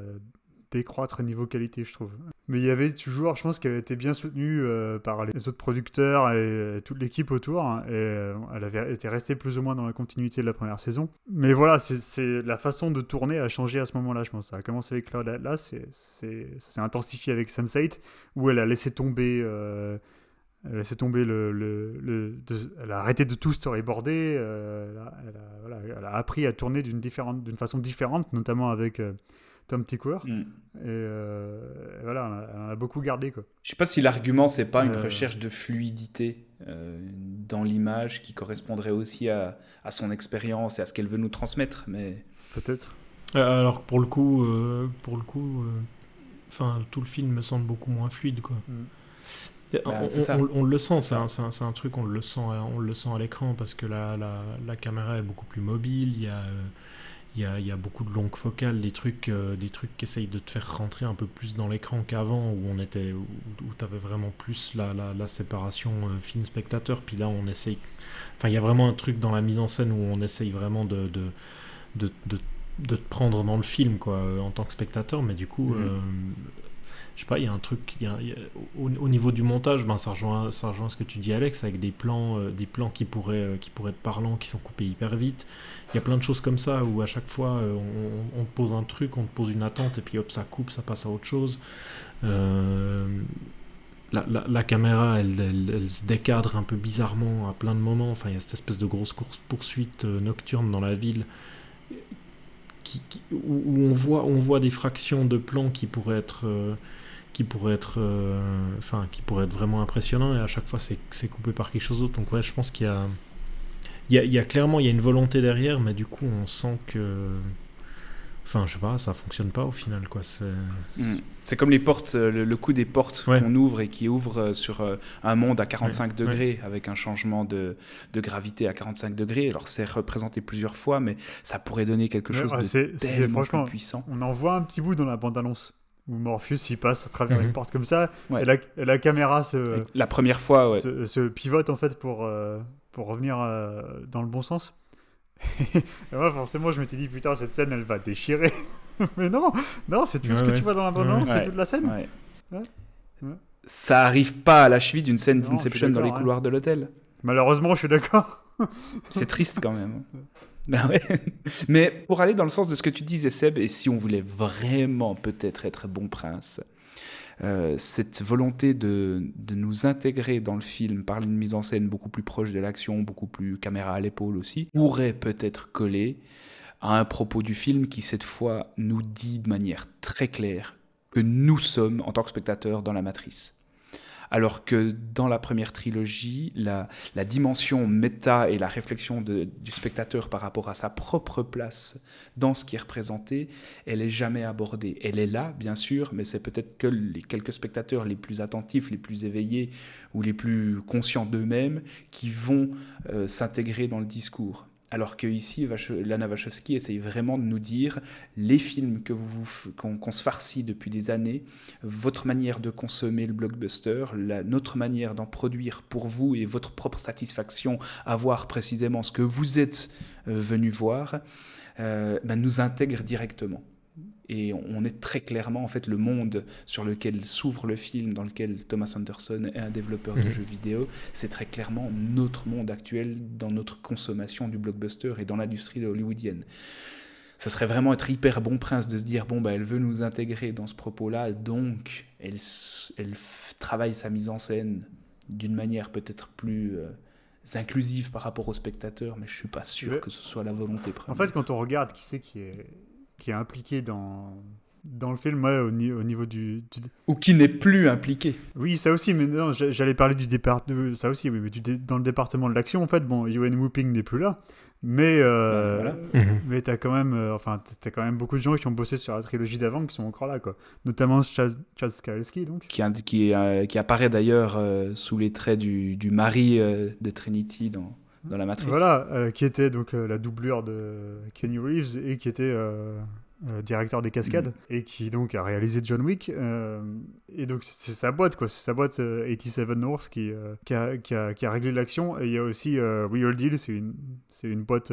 décroître niveau qualité, je trouve. Mais il y avait toujours, je pense qu'elle était bien soutenue euh, par les autres producteurs et euh, toute l'équipe autour. hein, et euh, elle avait été restée plus ou moins dans la continuité de la première saison. Mais voilà, c'est- la façon de tourner a changé à ce moment-là, je pense. Ça a commencé avec Cloud Atlas, c'est- ça s'est intensifié avec Sense8, où elle a laissé tomber. euh, elle laissé tomber le. le- elle a arrêté de tout storyboarder. elle, a, voilà, elle a appris à tourner d'une façon différente, notamment avec Tom Tickwer. Mm. Et, euh, et voilà, elle, en a beaucoup gardé. Quoi. Je sais pas si l'argument c'est pas une Euh. recherche de fluidité euh, dans l'image qui correspondrait aussi à, à son expérience et à ce qu'elle veut nous transmettre, mais Peut-être. Euh, Alors que pour le coup, euh, pour le coup, euh, enfin tout le film me semble beaucoup moins fluide quoi. Mm. Et Bah, on, le sent, C'est un, un- truc, on le sent, à- on le sent à l'écran parce que la, la, la caméra est beaucoup plus mobile. Il y a, euh, il y a, il y a beaucoup de longues focales, des trucs, euh, des trucs qui essayent de te faire rentrer un peu plus dans l'écran qu'avant, où on était, où, où tu avais vraiment plus la, la, la séparation euh, film spectateur. Puis là, on essaye. Enfin, il y a vraiment un truc dans la mise en scène où on essaye vraiment de, de, de, de, de te prendre dans le film, quoi, euh, en tant que spectateur. Mais du coup, Mhm. euh, je sais pas, il y a un truc, il y a- il y a- au, au niveau du montage, ben, ça, rejoint, ça rejoint ce que tu dis Alex, avec des plans, euh, des plans qui, pourraient, euh, qui pourraient être parlants, qui sont coupés hyper vite. Il y a plein de choses comme ça où à chaque fois euh, on, te pose un truc, on te pose une attente et puis hop ça coupe, ça passe à autre chose. Euh, la, la- caméra elle, se décadre un peu bizarrement à plein de moments. Enfin il y a cette espèce de grosse course poursuite euh, nocturne dans la ville qui, où, on voit on voit des fractions de plans qui pourraient être qui pourraient être enfin qui pourraient être vraiment impressionnants et à chaque fois c'est coupé par quelque chose d'autre. Donc ouais je pense qu'il y a il y, a, il y a clairement il y a une volonté derrière, mais du coup on sent que, enfin je sais pas, ça fonctionne pas au final quoi. C'est Mm. C'est comme les portes, euh, le, le coup des portes Ouais. qu'on ouvre et qui ouvre euh, sur euh, un monde à 45 Ouais, degrés avec un changement de, de gravité à 45 degrés. Alors c'est représenté plusieurs fois, mais ça pourrait donner quelque chose ouais, de tellement franchement- plus puissant. On en voit un petit bout dans la bande-annonce où Morpheus il passe à travers Mhm. une porte comme ça Ouais. et, la, et la caméra se, La première fois, ouais. se, se pivote en fait pour, euh, pour revenir euh, dans le bon sens. et moi forcément je m'étais dit putain cette scène elle va déchirer. Mais non, non c'est tout ce Ouais, que ouais. tu vois dans la bande-annonce, Ouais. c'est toute la scène. Ouais. Ouais. Ouais. Ça arrive pas à la cheville d'une scène d'Inception dans les hein. couloirs de l'hôtel. Malheureusement je suis d'accord. C'est triste quand même. Ben ouais. Mais pour aller dans le sens de ce que tu disais, Seb, et si on voulait vraiment peut-être être bon prince, euh, cette volonté de, de nous intégrer dans le film par une mise en scène beaucoup plus proche de l'action, beaucoup plus caméra à l'épaule aussi, pourrait peut-être coller à un propos du film qui cette fois nous dit de manière très claire que nous sommes en tant que spectateurs dans la matrice. Alors que dans la première trilogie, la, dimension méta et la réflexion du spectateur par rapport à sa propre place dans ce qui est représenté, elle est jamais abordée. Elle est là, bien sûr, mais c'est peut-être que les quelques spectateurs les plus attentifs, les plus éveillés ou les plus conscients d'eux-mêmes qui vont euh, s'intégrer dans le discours. Alors que ici, Vache- Lana Wachowski essaye vraiment de nous dire les films que vous, qu'on se farcit depuis des années, votre manière de consommer le blockbuster, la, notre manière d'en produire pour vous et votre propre satisfaction à voir précisément ce que vous êtes euh, venu voir, euh, ben, nous intègre directement. Et on est très clairement, en fait, le monde sur lequel s'ouvre le film, dans lequel Thomas Anderson est un développeur de Mhm. jeux vidéo, c'est très clairement notre monde actuel dans notre consommation du blockbuster et dans l'industrie hollywoodienne. Ça serait vraiment être hyper bon prince de se dire bon bah elle veut nous intégrer dans ce propos-là, donc elle, travaille sa mise en scène d'une manière peut-être plus euh, inclusive par rapport aux spectateurs, mais je suis pas sûr Mais- que ce soit la volonté En première. fait quand on regarde qui c'est qui est, qui est impliqué dans, dans le film, ouais, au, ni- au niveau du, du- ou qui n'est plus impliqué. Oui, ça aussi, mais non, j'a- j'allais parler du départ, de- ça aussi, oui, mais du dans le département de l'action, en fait, bon, Ewan Whooping n'est plus là, mais euh, Voilà. Mhm. mais t'as quand même, euh, enfin, t'as quand même beaucoup de gens qui ont bossé sur la trilogie d'avant qui sont encore là, quoi. Notamment Chad, Chad Stahelski, donc. Qui, euh, qui apparaît d'ailleurs euh, sous les traits du, du mari euh, de Trinity dans, dans la Matrice. Voilà, euh, qui était donc euh, la doublure de Kenny Reeves et qui était euh, directeur des cascades et qui donc a réalisé John Wick. et donc c'est sa boîte, quoi. C'est sa boîte euh, 87 North qui, qui, a, qui, a, qui a réglé l'action. Et il y a aussi euh, Real Deal, c'est une, c'est une boîte.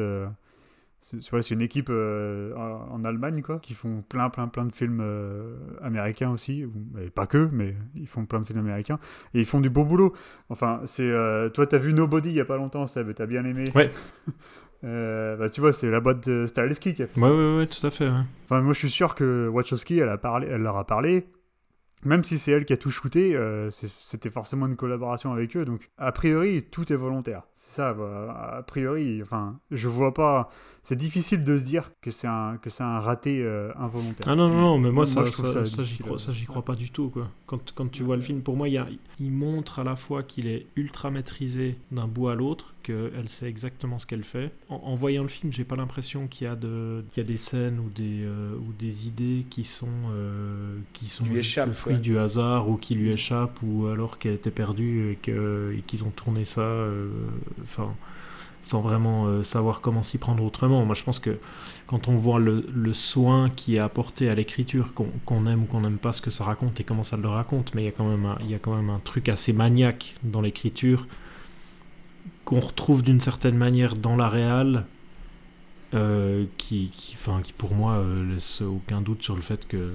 C'est tu vois, c'est une équipe euh, en, Allemagne quoi, qui font plein plein plein de films euh, américains aussi, et pas que, mais ils font plein de films américains et ils font du beau boulot. Enfin, c'est euh, toi t'as vu Nobody il y a pas longtemps, Seb, t'as bien aimé. Ouais. Euh, bah, tu vois, c'est la boîte de Stahelski qui a fait ça. Ouais, ouais, ouais, tout à fait. ouais. Enfin, moi, je suis sûr que Wachowski, elle, a parlé, elle leur a parlé. Même si c'est elle qui a tout shooté, euh, c'était forcément une collaboration avec eux. Donc, a priori, tout est volontaire. C'est ça, bah, a priori. Enfin, je vois pas. C'est difficile de se dire que c'est un, que c'est un raté euh, involontaire. Ah non, non, non, mais moi, ça, je trouve ça, ça ça, j'y crois, pas du tout. Quoi. Quand, quand tu vois le film, pour moi, il, y a, il montre à la fois qu'il est ultra maîtrisé d'un bout à l'autre, qu'elle sait exactement ce qu'elle fait. En, en voyant le film, j'ai pas l'impression qu'il y, a de, qu'il y a des scènes ou des, euh, ou des idées qui sont, euh, qui sont échappent, fruit ouais. du hasard ou qui lui échappent ou alors qu'elle était perdue et, qu'ils ont tourné ça. euh, Enfin. sans vraiment euh, savoir comment s'y prendre autrement. Moi, je pense que quand on voit le, soin qui est apporté à l'écriture, qu'on aime ou qu'on n'aime pas ce que ça raconte et comment ça le raconte, mais il y a quand même un, il y a quand même un truc assez maniaque dans l'écriture qu'on retrouve d'une certaine manière dans la réale, euh, qui, qui, qui, pour moi euh, laisse aucun doute sur le fait que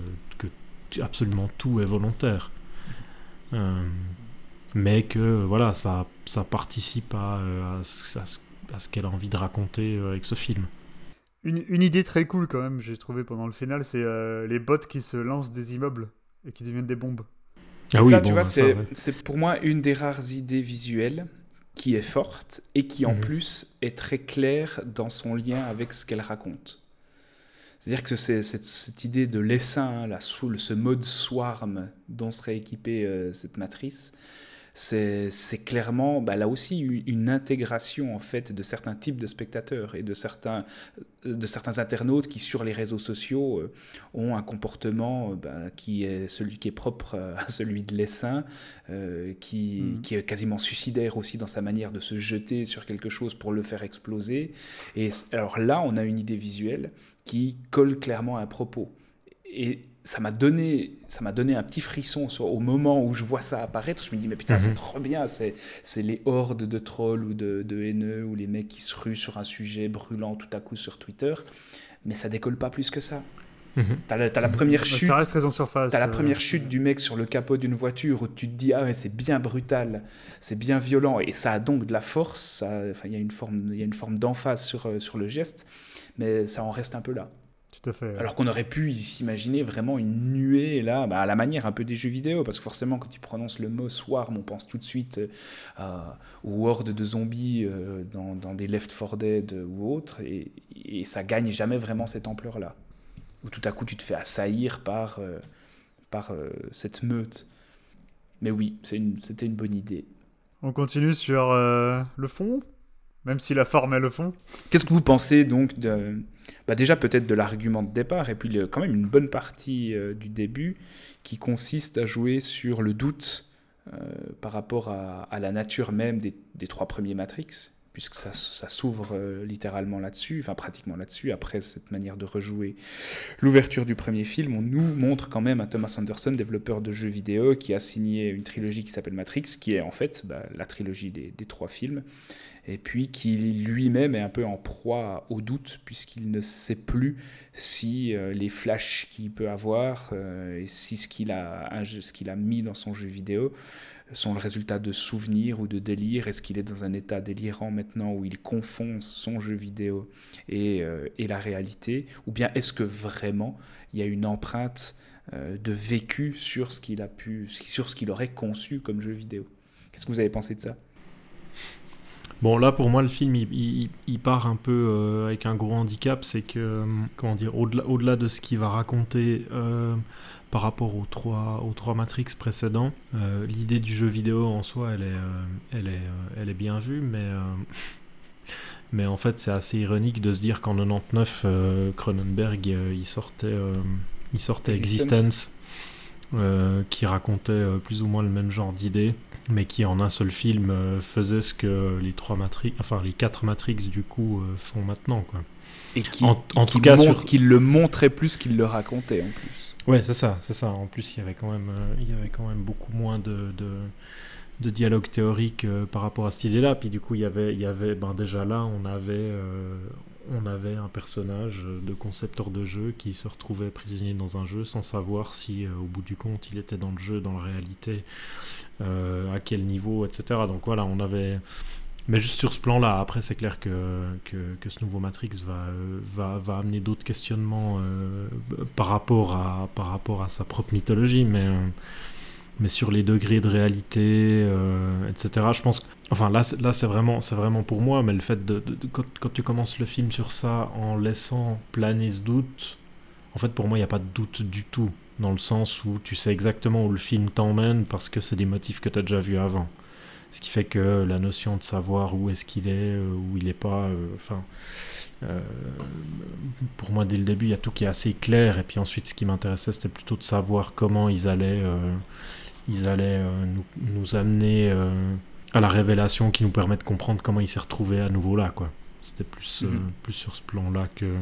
absolument tout est volontaire. Euh, mais que voilà, ça, ça participe à, à, ce qu'elle a envie de raconter avec ce film. Une, une, idée très cool quand même, j'ai trouvé pendant le final, c'est les bots qui se lancent des immeubles et qui deviennent des bombes. Ah oui, ça, tu vois, c'est pour moi une des rares idées visuelles qui est forte et qui en mhm. plus est très claire dans son lien avec ce qu'elle raconte. C'est-à-dire que c'est cette, idée de l'essaim, ce mode swarm dont serait équipée euh, cette matrice, c'est clairement bah, là aussi une intégration en fait de certains types de spectateurs et de certains, de certains internautes qui sur les réseaux sociaux euh, ont un comportement euh, bah, qui est celui qui est propre à celui de l'essaim, euh, qui, mmh. qui, est quasiment suicidaire aussi dans sa manière de se jeter sur quelque chose pour le faire exploser. Et alors là, on a une idée visuelle qui colle clairement à un propos. Et ça m'a donné, ça m'a donné un petit frisson au moment où je vois ça apparaître. Je me dis, mais putain, c'est mhm. trop bien. C'est, c'est les hordes de trolls ou de, de, haineux ou les mecs qui se ruent sur un sujet brûlant tout à coup sur Twitter. Mais ça décolle pas plus que ça. Mhm. T'as, la, as la première chute. Ça reste très en surface. T'as la euh, première chute du mec sur le capot d'une voiture où tu te dis, ah ouais, c'est bien brutal, c'est bien violent. Et ça a donc de la force. Il y a une forme, il y a une forme d'emphase sur, euh, sur le geste. Mais ça en reste un peu là. Alors qu'on aurait pu s'imaginer vraiment une nuée, là, bah, à la manière un peu des jeux vidéo, parce que forcément, quand ils prononcent le mot swarm, on pense tout de suite euh, aux hordes de zombies euh, dans, des Left 4 Dead ou autres, et, et, ça gagne jamais vraiment cette ampleur-là. Où tout à coup, tu te fais assaillir par, euh, par cette meute. Mais oui, c'était une bonne idée. On continue sur le fond même si la forme est le fond. Qu'est-ce que vous pensez donc de, bah déjà peut-être de l'argument de départ et puis quand même une bonne partie euh, du début qui consiste à jouer sur le doute euh, par rapport à, la nature même des, des trois premiers Matrix puisque ça, s'ouvre euh, littéralement là-dessus, enfin pratiquement là-dessus, après cette manière de rejouer l'ouverture du premier film, on nous montre quand même un Thomas Anderson, développeur de jeux vidéo, qui a signé une trilogie qui s'appelle Matrix, qui est en fait bah, la trilogie des, des, trois films, et puis qui lui-même est un peu en proie au doute, puisqu'il ne sait plus si euh, les flashs qu'il peut avoir, euh, et si ce qu'il a, ce qu'il a mis dans son jeu vidéo, sont le résultat de souvenirs ou de délire Est-ce qu'il est dans un état délirant maintenant où il confond son jeu vidéo et, euh, et la réalité? Ou bien est-ce que vraiment il y a une empreinte euh, de vécu sur ce qu'il a pu, sur ce qu'il aurait conçu comme jeu vidéo? Qu'est-ce que vous avez pensé de ça? Bon, là, pour moi, le film, il, part un peu euh, avec un gros handicap, c'est que, comment dire, au-delà au -delà de ce qu'il va raconter, par rapport aux trois, aux trois Matrix précédents. Euh, l'idée du jeu vidéo en soi, elle est, euh, elle est, euh, elle est bien vue, mais, mais en fait, c'est assez ironique de se dire qu'en 99, Cronenberg, il sortait, il sortait Existence, qui racontait plus ou moins le même genre d'idée, mais qui en un seul film faisait ce que les trois Matrix, enfin les quatre Matrix du coup font maintenant, quoi. Et qui, en, tout cas, sur... qu'il le montrait plus qu'il le racontait en plus. Ouais, c'est ça, c'est ça. En plus, il y avait quand même, euh, il y avait quand même beaucoup moins de, de, dialogue théorique euh, par rapport à cette idée-là. Puis du coup, il y avait, il y avait, ben déjà là, on avait, euh, on avait un personnage de concepteur de jeu qui se retrouvait prisonnier dans un jeu sans savoir si, au bout du compte, il était dans le jeu, dans la réalité, à quel niveau, etc. Donc voilà, on avait mais juste sur ce plan-là, après, c'est clair que, que, ce nouveau Matrix va, va, va amener d'autres questionnements euh, par, rapport à, par rapport à sa propre mythologie, mais, mais sur les degrés de réalité, euh, etc. Je pense. Enfin, là, là c'est vraiment, vraiment pour moi, mais le fait de. quand, quand, tu commences le film sur ça en laissant planer ce doute, en fait, pour moi, il n'y a pas de doute du tout, dans le sens où tu sais exactement où le film t'emmène parce que c'est des motifs que tu as déjà vus avant. Ce qui fait que la notion de savoir où est-ce qu'il est, euh, où il n'est pas, euh, enfin, euh, pour moi dès le début il y a tout qui est assez clair. Et puis ensuite ce qui m'intéressait c'était plutôt de savoir comment ils allaient, ils allaient nous, nous, amener à la révélation qui nous permet de comprendre comment il s'est retrouvé à nouveau là, quoi. C'était plus, Mhm. plus sur ce plan-là que,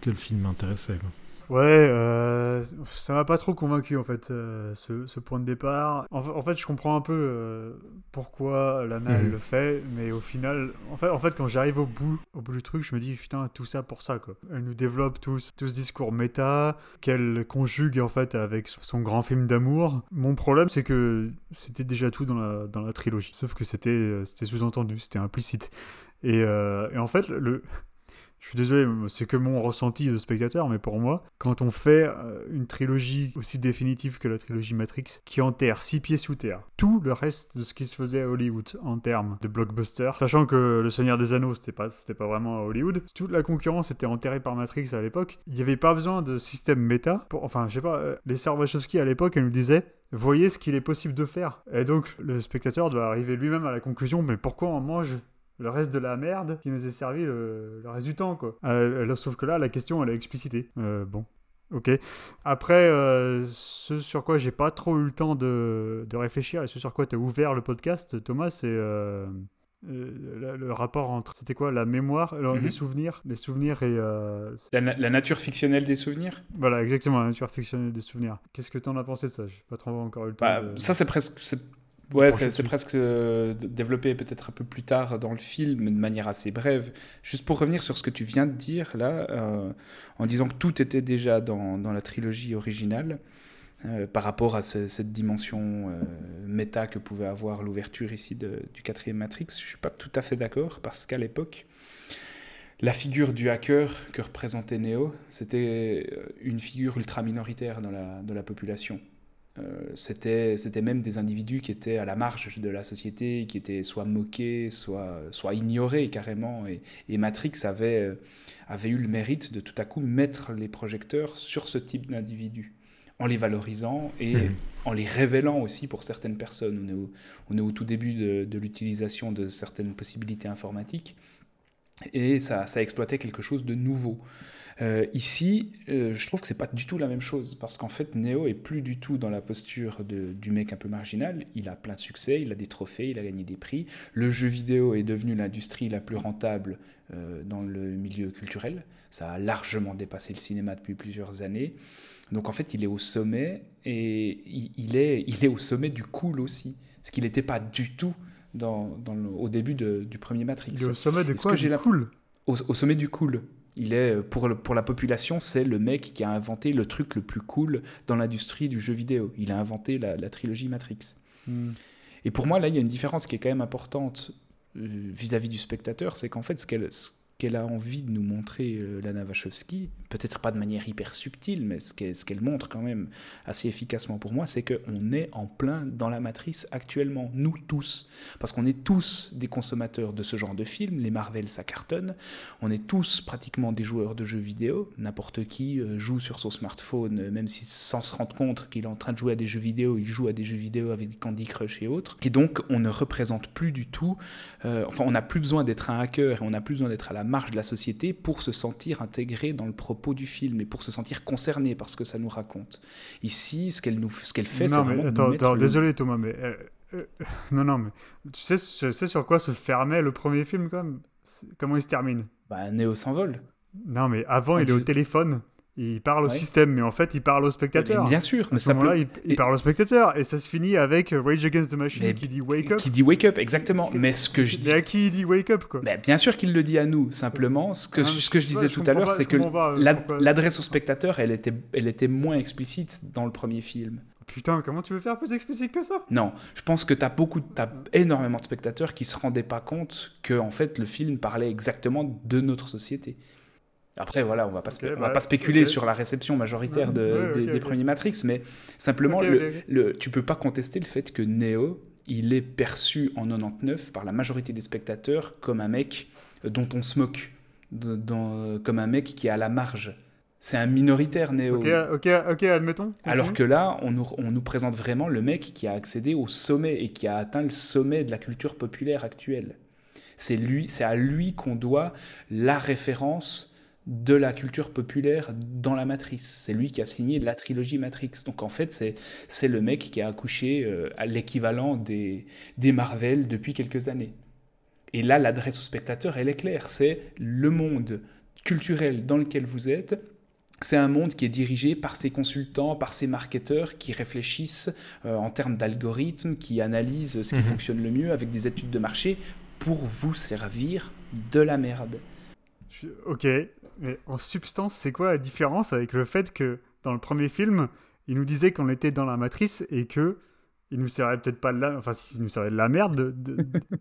que le film m'intéressait. quoi. Ouais, euh, ça m'a pas trop convaincu en fait, euh, ce, ce point de départ. En, fa- en fait, je comprends un peu euh, pourquoi Lana elle Mhm. le fait, mais au final, en fait, en fait quand j'arrive au bout, au bout du truc, je me dis putain, tout ça pour ça quoi. Elle nous développe tout, ce- tout ce discours méta qu'elle conjugue en fait avec son grand film d'amour. Mon problème, c'est que c'était déjà tout dans la, dans la trilogie, sauf que c'était c'était sous-entendu, c'était implicite. Et, et en fait, le, je suis désolé, c'est que mon ressenti de spectateur, mais pour moi, quand on fait euh, une trilogie aussi définitive que la trilogie Matrix, qui enterre six pieds sous terre tout le reste de ce qui se faisait à Hollywood en termes de blockbuster, sachant que Le Seigneur des Anneaux, c'était pas, c'était pas vraiment à Hollywood, toute la concurrence était enterrée par Matrix à l'époque, il n'y avait pas besoin de système méta. Pour, enfin, je sais pas, euh, les sœurs à l'époque, elles nous disaient voyez ce qu'il est possible de faire. Et donc, le spectateur doit arriver lui-même à la conclusion, mais pourquoi on mange le reste de la merde qui nous est servi le, le reste du temps, quoi. Euh, sauf que là, la question, elle est explicitée. Euh, bon. Ok. Après, euh, ce sur quoi j'ai pas trop eu le temps de, de réfléchir et ce sur quoi tu as ouvert le podcast, Thomas, c'est euh, euh, le, le rapport entre. C'était quoi La mémoire, alors, Mhm. les souvenirs Les souvenirs et. La, na- la nature fictionnelle des souvenirs? Voilà, exactement, la nature fictionnelle des souvenirs. Qu'est-ce que t'en as pensé de ça? J'ai pas trop encore eu le temps. Bah, de... Ça, c'est presque. Ouais, c'est presque euh, développé peut-être un peu plus tard dans le film, de manière assez brève. Juste pour revenir sur ce que tu viens de dire là, euh, en disant que tout était déjà dans, dans la trilogie originale, euh, par rapport à ce- cette dimension méta que pouvait avoir l'ouverture ici de- du quatrième Matrix, je suis pas tout à fait d'accord, parce qu'à l'époque, la figure du hacker que représentait Neo, c'était une figure ultra minoritaire dans la, dans la population. Euh, c'était même des individus qui étaient à la marge de la société, qui étaient soit moqués, soit, soit ignorés carrément. Et, et Matrix avait, euh, avait eu le mérite de tout à coup mettre les projecteurs sur ce type d'individus, en les valorisant et Mhm. en les révélant aussi pour certaines personnes. On est au, on est au tout début de, de l'utilisation de certaines possibilités informatiques. Et ça, ça exploitait quelque chose de nouveau. Euh, ici, euh, je trouve que c'est pas du tout la même chose parce qu'en fait, Neo est plus du tout dans la posture de- du mec un peu marginal. Il a plein de succès, il a des trophées, il a gagné des prix. Le jeu vidéo est devenu l'industrie la plus rentable euh, dans le milieu culturel. Ça a largement dépassé le cinéma depuis plusieurs années. Donc en fait, il est au sommet et il, est, il est au sommet du cool aussi, ce qu'il n'était pas du tout dans, dans le- au début de- du premier Matrix Il est au sommet de quoi que du la- cool au, au sommet du cool. Il est, euh, pour, le- pour la population, c'est le mec qui a inventé le truc le plus cool dans l'industrie du jeu vidéo. Il a inventé la, la trilogie Matrix. Hmm. Et pour moi, là, il y a une différence qui est quand même importante euh, vis-à-vis du spectateur, c'est qu'en fait, ce qu'elle ce qu'elle a envie de nous montrer, euh, Lana peut-être pas de manière hyper subtile, mais ce qu'elle qu'elle montre quand même assez efficacement pour moi, c'est qu'on est en plein dans la matrice actuellement, nous tous. Parce qu'on est tous des consommateurs de ce genre de films, les Marvel, ça cartonne, on est tous pratiquement des joueurs de jeux vidéo, n'importe qui euh, joue sur son smartphone, euh, même si sans se rendre compte qu'il est en train de jouer à des jeux vidéo, il joue à des jeux vidéo avec Candy Crush et autres. Et donc, on ne représente plus du tout, euh, enfin, on n'a plus besoin d'être un hacker et on n'a plus besoin d'être à la marge de la société pour se sentir intégré dans le propos du film et pour se sentir concerné par ce que ça nous raconte. Ici, ce qu'elle nous, ce qu'elle fait, c'est non, vraiment attends, mettre attends, le- désolé Thomas, mais. euh, euh, non, non, mais. Tu sais, tu sais sur quoi se fermait le premier film, quand même Comment il se termine? Bah, Néo s'envole. Non, mais avant, On il est au téléphone, il parle au système, mais en fait, il parle au spectateur. Bien sûr, À mais ce ça moment-là, peut- il, il parle au spectateur, et ça se finit avec Rage Against the Machine Mais- qui dit Wake up. qui dit wake up, exactement. Mais ce que je dis Mais à qui il dit Wake up, quoi bien sûr qu'il le dit à nous, simplement. Ce que, Ah, je- ce que je je sais disais je tout à l'heure, c'est que l'adresse au spectateur, elle était, elle était moins explicite dans le premier film. Putain, comment tu veux faire plus explicite que ça Non, je pense que tu as beaucoup, t'as énormément de spectateurs qui se rendaient pas compte que en fait le film parlait exactement de notre société. Après voilà, on va pas, on bah, va pas spéculer sur la réception majoritaire Ouais, de- ouais, des, premiers Matrix, mais simplement le, le- tu peux pas contester le fait que Neo, il est perçu en 99 par la majorité des spectateurs comme un mec dont on se moque, de- dans- comme un mec qui est à la marge. C'est un minoritaire Neo. Ok, ok, ok, admettons. Alors que là, on nous, on nous présente vraiment le mec qui a accédé au sommet et qui a atteint le sommet de la culture populaire actuelle. C'est lui, c'est à lui qu'on doit la référence de la culture populaire dans la Matrice. C'est lui qui a signé la trilogie Matrix. Donc en fait, c'est le mec qui a accouché euh, à l'équivalent des, des Marvel depuis quelques années. Et là, l'adresse au spectateur, elle est claire. C'est le monde culturel dans lequel vous êtes. C'est un monde qui est dirigé par ses consultants, par ses marketeurs qui réfléchissent euh, en termes d'algorithmes, qui analysent ce qui mhm. fonctionne le mieux avec des études de marché pour vous servir de la merde. Ok, mais en substance, c'est quoi la différence avec le fait que dans le premier film, il nous disait qu'on était dans la matrice et que il nous servait peut-être pas de la, enfin, il nous servait de la merde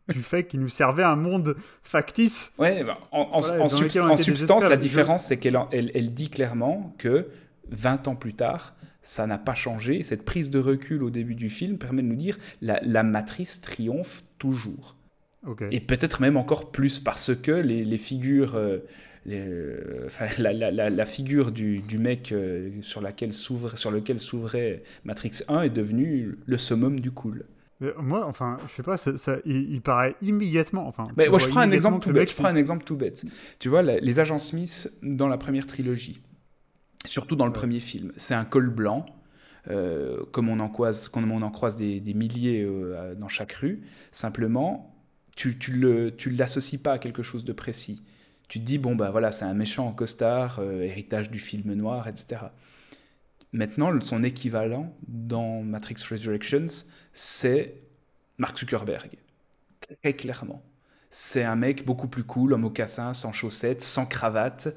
du fait qu'il nous servait un monde factice. Ouais, bah, en, substance, la différence, c'est qu'elle elle, dit clairement que 20 ans plus tard, ça n'a pas changé. Cette prise de recul au début du film permet de nous dire la, la matrice triomphe toujours. Et peut-être même encore plus parce que les, les figures. Euh, euh, la, figure du, mec euh, sur, laquelle sur lequel s'ouvrait Matrix 1 est devenue le summum du cool. moi, enfin, je sais pas, ça, il, paraît immédiatement. Enfin, mais moi, je prends, un exemple tout bête, je prends un exemple tout bête. Tu vois, les agents Smith dans la première trilogie, surtout dans le premier film, c'est un col blanc. Euh, comme, on en croise, comme on en croise des, des milliers dans chaque rue, simplement, tu ne tu l'associes pas à quelque chose de précis tu te dis, bon, bah voilà, c'est un méchant en costard, euh, héritage du film noir, etc. Maintenant, son équivalent dans Matrix Resurrections, c'est Mark Zuckerberg. Très clairement. C'est un mec beaucoup plus cool, en mocassin, sans chaussettes, sans cravate.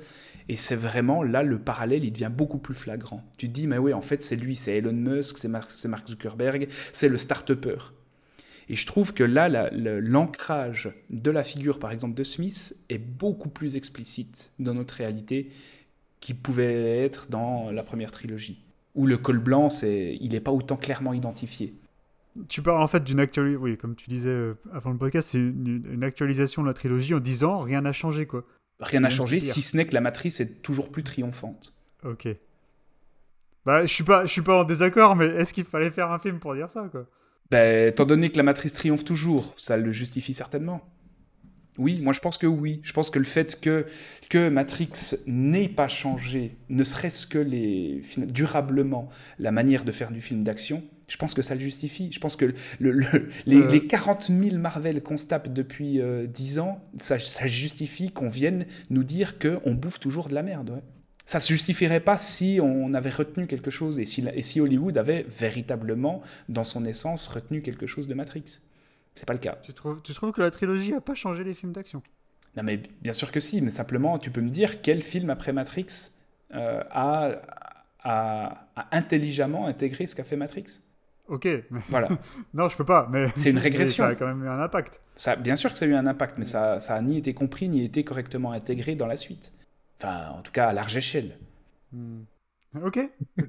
Et c'est vraiment là, le parallèle, il devient beaucoup plus flagrant. Tu te dis, mais oui, en fait, c'est lui, c'est Elon Musk, c'est Mark Zuckerberg, c'est le start-upper. Et je trouve que là, l'ancrage de la figure, par exemple, de Smith est beaucoup plus explicite dans notre réalité qu'il pouvait être dans la première trilogie, où le col blanc, il n'est pas autant clairement identifié. Tu parles en fait d'une actualisation, oui, comme tu disais euh, avant le podcast, c'est une, actualisation de la trilogie en disant rien n'a changé, quoi. Rien n'a changé, si ce n'est que la matrice est toujours plus triomphante. Ok. Bah, je suis pas, je suis pas en désaccord, mais est-ce qu'il fallait faire un film pour dire ça, quoi? Ben, étant donné que la matrice triomphe toujours, ça le justifie certainement. Oui, moi je pense que oui. Je pense que le fait que, que Matrix n'ait pas changé, ne serait-ce que les, durablement la manière de faire du film d'action, je pense que ça le justifie. Je pense que le, les, 40 euh. 000 Marvel qu'on se tape depuis 10 euh, ans, ça, ça justifie qu'on vienne nous dire qu'on bouffe toujours de la merde. Ouais ça se justifierait pas si on avait retenu quelque chose et si, et si Hollywood avait véritablement, dans son essence, retenu quelque chose de Matrix. C'est pas le cas. Tu trouves, tu trouves que la trilogie a pas changé les films d'action? Non, mais bien sûr que si, mais simplement, tu peux me dire quel film après Matrix euh, a, a, intelligemment intégré ce qu'a fait Matrix? Ok, mais... voilà. non, je peux pas, mais c'est une régression. ça a quand même eu un impact. Ça, bien sûr que ça a eu un impact, mais ça, ça a ni été compris ni été correctement intégré dans la suite. Enfin, en tout cas, à large échelle. Hmm. Ok.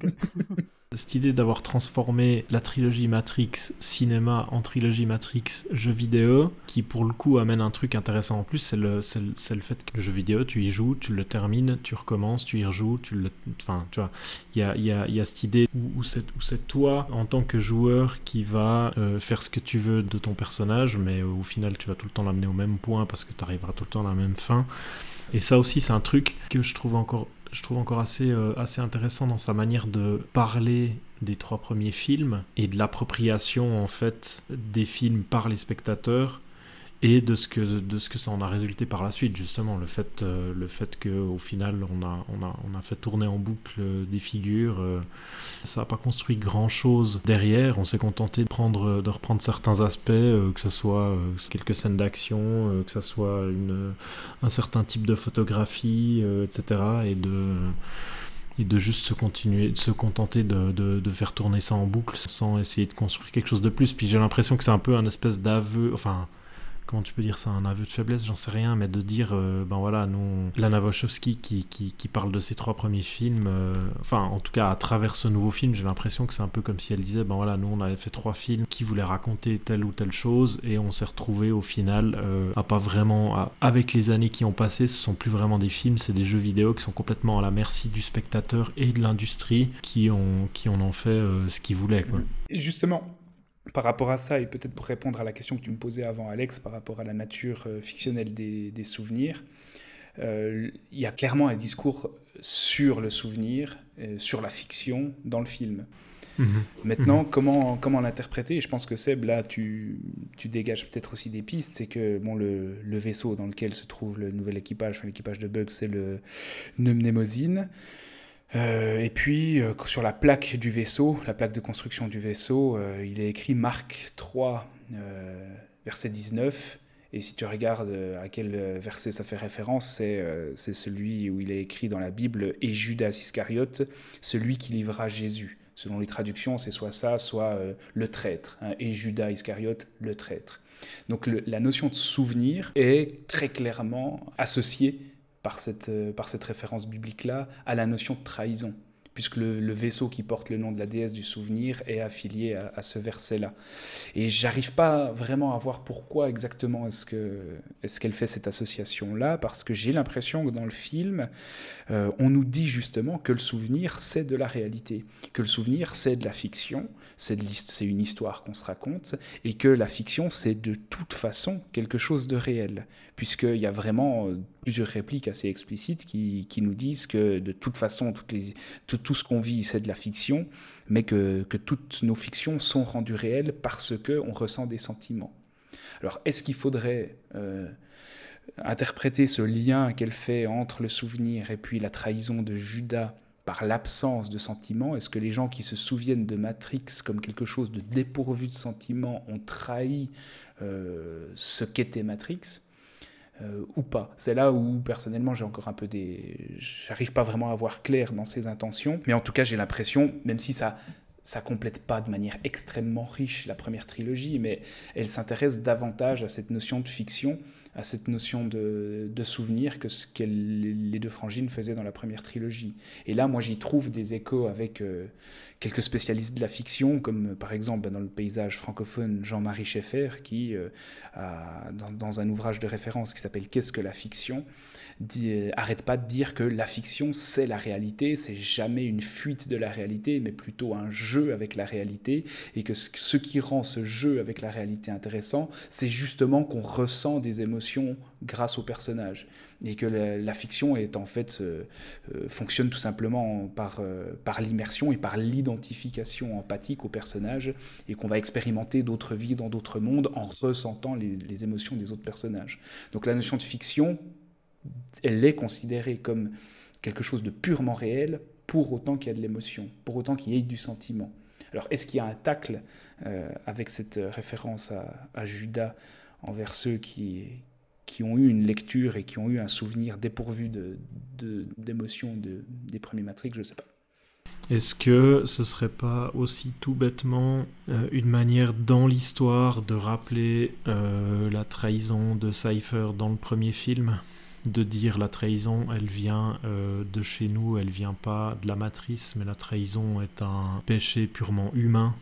Cette idée d'avoir transformé la trilogie Matrix cinéma en trilogie Matrix jeu vidéo, qui pour le coup amène un truc intéressant en plus, c'est le, le, le, fait que le jeu vidéo, tu y joues, tu le termines, tu recommences, tu y rejoues, tu le... Enfin, tu vois, il y a, y, a, y a, cette idée où, où c'est toi, en tant que joueur, qui va euh, faire ce que tu veux de ton personnage, mais au final, tu vas tout le temps l'amener au même point parce que tu arriveras tout le temps à la même fin. Et ça aussi, c'est un truc que je trouve encore, assez, euh, assez intéressant dans sa manière de parler des trois premiers films et de l'appropriation en fait des films par les spectateurs et de ce que de ce que ça en a résulté par la suite justement le fait euh, le fait que au final on a on a on a fait tourner en boucle des figures euh, ça n'a pas construit grand chose derrière on s'est contenté de prendre de reprendre certains aspects euh, que ce soit quelques scènes d'action que ce soit une un certain type de photographie etc et de et de juste se continuer, de se contenter de, de, faire tourner ça en boucle sans essayer de construire quelque chose de plus. Puis j'ai l'impression que c'est un peu un espèce d'aveu, comment tu peux dire ça, un aveu de faiblesse, j'en sais rien, mais de dire, euh, ben voilà, nous, Lana Wachowski qui, qui, qui, parle de ses trois premiers films, euh, enfin, en tout cas, à travers ce nouveau film, j'ai l'impression que c'est un peu comme si elle disait, ben voilà, nous, on avait fait trois films qui voulaient raconter telle ou telle chose, et on s'est retrouvé au final euh, à pas vraiment, avec les années qui ont passé, ce sont plus vraiment des films, c'est des jeux vidéo qui sont complètement à la merci du spectateur et de l'industrie qui ont, qui en ont fait ce qu'ils voulaient, quoi. Justement, par rapport à ça, et peut-être pour répondre à la question que tu me posais avant, Alex, par rapport à la nature euh, fictionnelle des, souvenirs, euh, il y a clairement un discours sur le souvenir, euh, sur la fiction dans le film. Mhm. Maintenant, comment, comment l'interpréter? Je pense que Seb, là, tu, tu dégages peut-être aussi des pistes. C'est que bon, le, le vaisseau dans lequel se trouve le nouvel équipage, enfin, l'équipage de Bugs, c'est le Mnemosyne. Euh, et puis, euh, sur la plaque du vaisseau, la plaque de construction du vaisseau, euh, il est écrit Marc 3, euh, verset 19. Et si tu regardes à quel verset ça fait référence, c'est celui où il est écrit dans la Bible Et Judas Iscariote, celui qui livra Jésus. Selon les traductions, c'est soit ça, soit le traître. hein, et Judas Iscariote, le traître. Donc la notion de souvenir est très clairement associée par cette, euh, par cette référence biblique-là à la notion de trahison, puisque le, vaisseau qui porte le nom de la déesse du souvenir est affilié à, ce verset-là. Et j'arrive pas vraiment à voir pourquoi exactement est-ce que est-ce qu'elle fait cette association-là, parce que j'ai l'impression que dans le film, euh, on nous dit justement que le souvenir c'est de la réalité, que le souvenir c'est de la fiction, c'est une histoire qu'on se raconte, et que la fiction c'est de toute façon quelque chose de réel, puisqu'il y a vraiment euh, plusieurs répliques assez explicites qui, nous disent que de toute façon toutes tout, ce qu'on vit c'est de la fiction, mais que, que toutes nos fictions sont rendues réelles parce qu'on ressent des sentiments. Alors, est-ce qu'il faudrait euh, interpréter ce lien qu'elle fait entre le souvenir et puis la trahison de Judas par l'absence de sentiments? Est-ce que les gens qui se souviennent de Matrix comme quelque chose de dépourvu de sentiments ont trahi euh, ce qu'était Matrix? Euh, ou pas. C'est là où personnellement j'ai encore un peu des, j'arrive pas vraiment à voir clair dans ses intentions, mais en tout cas j'ai l'impression, même si ça ça complète pas de manière extrêmement riche la première trilogie, mais elle s'intéresse davantage à cette notion de fiction, à cette notion de, souvenir que ce que les deux frangines faisaient dans la première trilogie. Et là, moi, j'y trouve des échos avec euh, quelques spécialistes de la fiction, comme euh, par exemple ben, dans le paysage francophone Jean-Marie Schaeffer, qui, euh, dans, dans, un ouvrage de référence qui s'appelle Qu'est-ce que la fiction? Arrête pas de dire que la fiction, c'est la réalité, c'est jamais une fuite de la réalité, mais plutôt un jeu avec la réalité, et que ce, qui rend ce jeu avec la réalité intéressant, c'est justement qu'on ressent des émotions grâce au personnage, et que la, fiction est en fait euh, euh, fonctionne tout simplement par, euh, par l'immersion et par l'identification empathique au personnage, et qu'on va expérimenter d'autres vies dans d'autres mondes en ressentant les, les émotions des autres personnages. Donc la notion de fiction, elle est considérée comme quelque chose de purement réel pour autant qu'il y a de l'émotion, pour autant qu'il y ait du sentiment. Alors est-ce qu'il y a un tacle euh, avec cette référence à, Judas envers ceux qui, qui ont eu une lecture et qui ont eu un souvenir dépourvu d'émotion de, de, des premiers Matrix Je ne sais pas. Est-ce que ce serait pas aussi tout bêtement euh, une manière dans l'histoire de rappeler euh, la trahison de Cypher dans le premier film? De dire la trahison, elle vient euh, de chez nous, elle vient pas de la matrice, mais la trahison est un péché purement humain,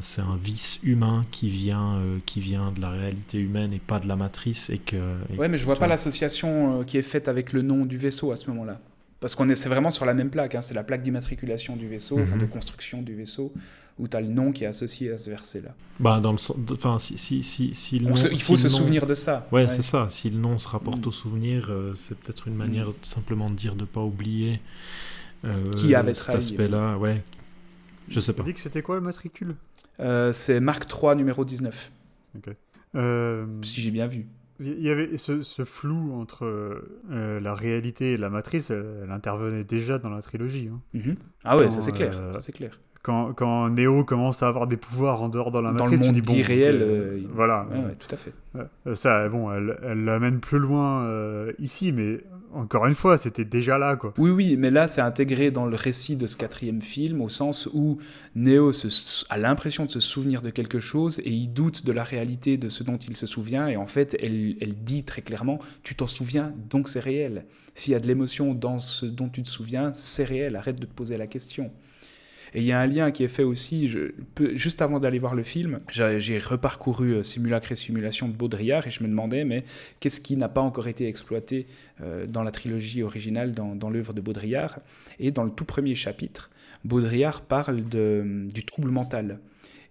c'est un, un, vice humain qui vient, euh, qui vient de la réalité humaine et pas de la matrice. Et que, et ouais, mais je vois pas l'association euh, qui est faite avec le nom du vaisseau à ce moment-là. Parce qu'on est, c'est vraiment sur la même plaque, hein, c'est la plaque d'immatriculation du vaisseau, mm -hmm. enfin de construction du vaisseau, où tu as le nom qui est associé à ce verset-là. Bah, dans le enfin, si, si, si, si le nom, se, il faut si se nom... souvenir de ça. Ouais, ouais. c'est ça. Si le nom se rapporte mmh. au souvenir, euh, c'est peut-être une manière mmh. simplement de dire de pas oublier euh, qui avait cet aspect-là. Ouais. Je sais pas. Tu dit que c'était quoi le matricule? Euh, C'est Marc 3, numéro 19. Ok. Si j'ai bien vu. Il y avait ce, ce flou entre euh, la réalité et la matrice, elle, elle, intervenait déjà dans la trilogie. Hein. Mm -hmm. Ah ouais, ça c'est clair. Ça c'est clair. Quand, quand, Neo commence à avoir des pouvoirs en dehors dans la dans matrice, le monde tu dis bon, irréel, euh, euh, voilà, ouais, ouais, tout à fait. Ça, bon, elle, elle l'amène plus loin euh, ici, mais encore une fois, c'était déjà là, quoi. Oui, oui, mais là, c'est intégré dans le récit de ce quatrième film, au sens où Neo se, a l'impression de se souvenir de quelque chose et il doute de la réalité de ce dont il se souvient, et en fait, elle, elle dit très clairement, tu t'en souviens, donc c'est réel. S'il y a de l'émotion dans ce dont tu te souviens, c'est réel, arrête de te poser la question. Et il y a un lien qui est fait aussi, juste avant d'aller voir le film, j'ai reparcouru Simulacre et Simulation de Baudrillard et je me demandais, mais qu'est-ce qui n'a pas encore été exploité euh, dans la trilogie originale, dans, l'œuvre de Baudrillard? Et dans le tout premier chapitre, Baudrillard parle du trouble mental.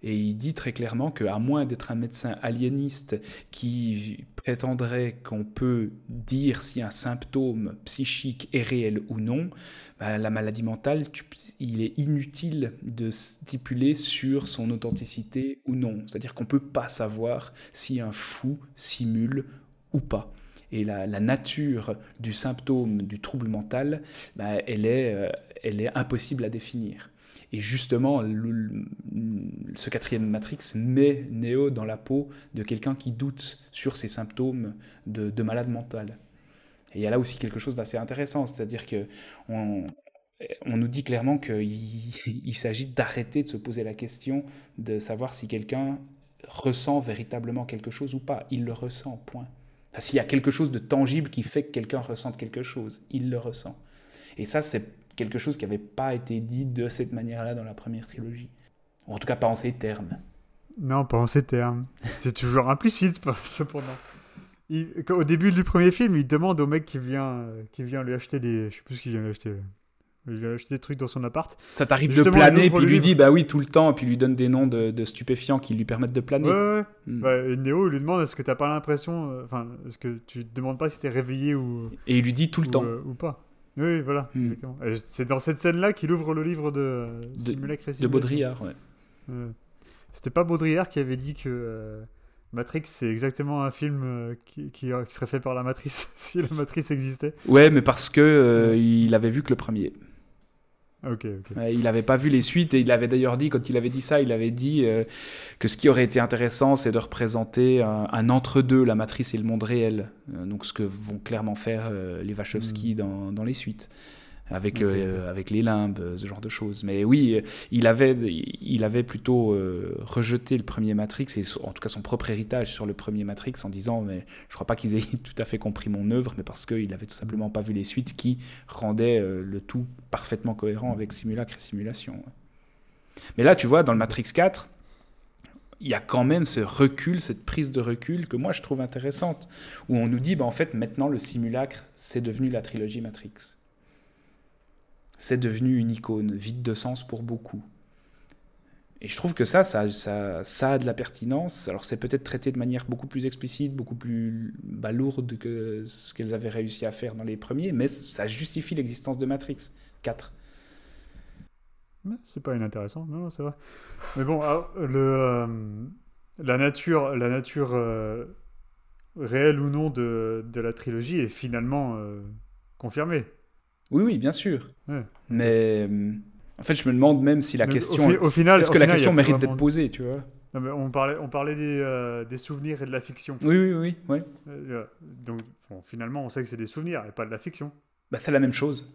Et il dit très clairement qu'à moins d'être un médecin aliéniste qui prétendrait qu'on peut dire si un symptôme psychique est réel ou non, bah, la maladie mentale, il est inutile de stipuler sur son authenticité ou non. C'est-à-dire qu'on ne peut pas savoir si un fou simule ou pas. Et la, nature du symptôme du trouble mental, bah, euh, elle est impossible à définir. Et justement, ce quatrième Matrix met Neo dans la peau de quelqu'un qui doute sur ses symptômes de, malade mental. Et il y a là aussi quelque chose d'assez intéressant, c'est-à-dire que on, nous dit clairement qu'il s'agit d'arrêter de se poser la question de savoir si quelqu'un ressent véritablement quelque chose ou pas. Il le ressent, point. Enfin, s'il y a quelque chose de tangible qui fait que quelqu'un ressente quelque chose, il le ressent. Et ça, c'est quelque chose qui n'avait pas été dit de cette manière-là dans la première trilogie. En tout cas, pas en ces termes. Non, pas en ces termes. C'est toujours implicite, cependant. au début du premier film, il demande au mec qui vient, qui vient lui acheter des. Je sais plus ce qu'il vient lui acheter. Il vient acheter des trucs dans son appart. Ça t'arrive de planer, puis il lui dit bah oui tout le temps, et puis il lui donne des noms de, stupéfiants qui lui permettent de planer. Ouais, ouais. Hmm. et Néo lui demande est-ce que t'as pas l'impression, euh, enfin, est-ce que tu te demandes pas si t'es réveillé ou. Et il lui dit tout le temps. Euh, ou pas. Oui, voilà, hmm. exactement. C'est dans cette scène-là qu'il ouvre le livre de, de De Baudrillard, ouais. C'était pas Baudrillard qui avait dit que euh, Matrix, c'est exactement un film euh, qui, qui, serait fait par la Matrice, si la Matrice existait. Ouais, mais parce que euh, il avait vu que le premier il n'avait pas vu les suites et il avait d'ailleurs dit, quand il avait dit ça, il avait dit euh, que ce qui aurait été intéressant, c'est de représenter un, entre-deux, la matrice et le monde réel. Euh, donc ce que vont clairement faire euh, les Wachowski hmm. dans, dans, les suites avec, euh, avec les limbes, euh, ce genre de choses. Mais oui, il avait, il avait plutôt euh, rejeté le premier Matrix, et en tout cas son propre héritage sur le premier Matrix, en disant mais je crois pas qu'ils aient tout à fait compris mon œuvre, mais parce qu'il avait tout simplement pas vu les suites qui rendaient le tout parfaitement cohérent avec simulacre et simulation. Mais là, tu vois, dans le Matrix 4, il y a quand même ce recul, cette prise de recul que moi je trouve intéressante, où on nous dit, bah, en fait, maintenant le simulacre, c'est devenu la trilogie Matrix c'est devenu une icône, vide de sens pour beaucoup. Et je trouve que ça, ça, ça, a de la pertinence. Alors c'est peut-être traité de manière beaucoup plus explicite, beaucoup plus bah, lourde que ce qu'elles avaient réussi à faire dans les premiers, mais ça justifie l'existence de Matrix 4. C'est pas inintéressant, non, c'est vrai. Mais bon, ah, euh, la nature, la nature euh, réelle ou non de, de, la trilogie est finalement euh, confirmée. Oui, oui, bien sûr. Mais en fait, je me demande même si la question. Au, final, est-ce que la question mérite d'être posée, tu vois? On parlait, on parlait des, euh, des, souvenirs et de la fiction. Oui, oui, oui. oui. Euh, donc, finalement, on sait que c'est des souvenirs et pas de la fiction. Bah, c'est la même chose.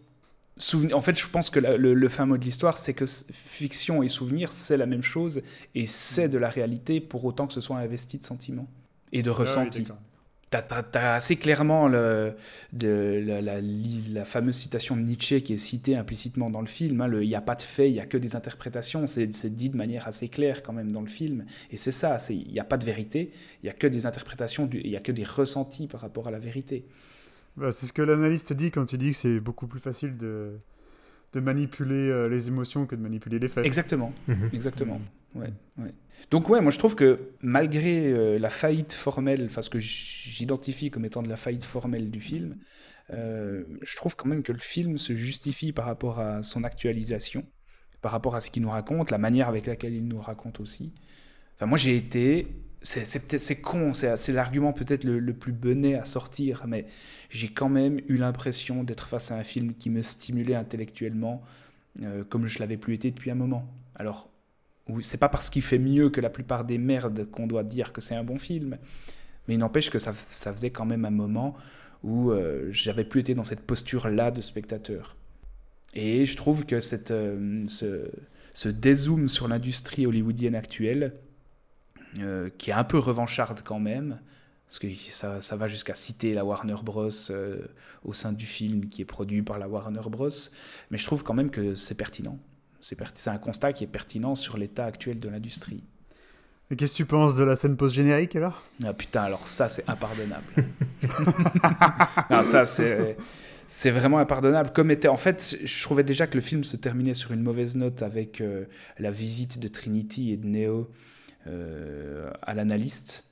En fait, je pense que le, le, fin mot de l'histoire, c'est que fiction et souvenir, c'est la même chose et c'est de la réalité pour autant que ce soit investi de sentiments et de ressentis tu as, assez clairement la, fameuse citation de Nietzsche qui est citée implicitement dans le film. Hein, il n'y a pas de fait, il n'y a que des interprétations. C'est dit de manière assez claire quand même dans le film. Et c'est ça, il n'y a pas de vérité, il n'y a que des interprétations, il n'y a que des ressentis par rapport à la vérité. Bah, c'est ce que l'analyste dit quand tu dis que c'est beaucoup plus facile de, de manipuler euh, les émotions que de manipuler les faits. Exactement, mhm. exactement. Ouais, ouais. Donc ouais, moi je trouve que malgré euh, la faillite formelle, enfin ce que j'identifie comme étant de la faillite formelle du film, euh, je trouve quand même que le film se justifie par rapport à son actualisation, par rapport à ce qu'il nous raconte, la manière avec laquelle il nous raconte aussi. Enfin moi j'ai été, c'est con, c'est l'argument peut-être le, plus benet à sortir, mais j'ai quand même eu l'impression d'être face à un film qui me stimulait intellectuellement, euh, comme je l'avais plus été depuis un moment. Alors c'est pas parce qu'il fait mieux que la plupart des merdes qu'on doit dire que c'est un bon film, mais il n'empêche que ça, faisait quand même un moment où euh, j'avais plus été dans cette posture-là de spectateur. Et je trouve que cette, euh, ce, dézoom sur l'industrie hollywoodienne actuelle, euh, qui est un peu revancharde quand même, parce que ça, ça va jusqu'à citer la Warner Bros. au sein du film qui est produit par la Warner Bros. Mais je trouve quand même que c'est pertinent. C'est un constat qui est pertinent sur l'état actuel de l'industrie. Et qu'est-ce que tu penses de la scène post-générique alors? Ah putain, alors ça c'est impardonnable. non, ça c'est. c'est vraiment impardonnable. Comme était, en fait, je trouvais déjà que le film se terminait sur une mauvaise note avec euh, la visite de Trinity et de Neo euh, à l'analyste.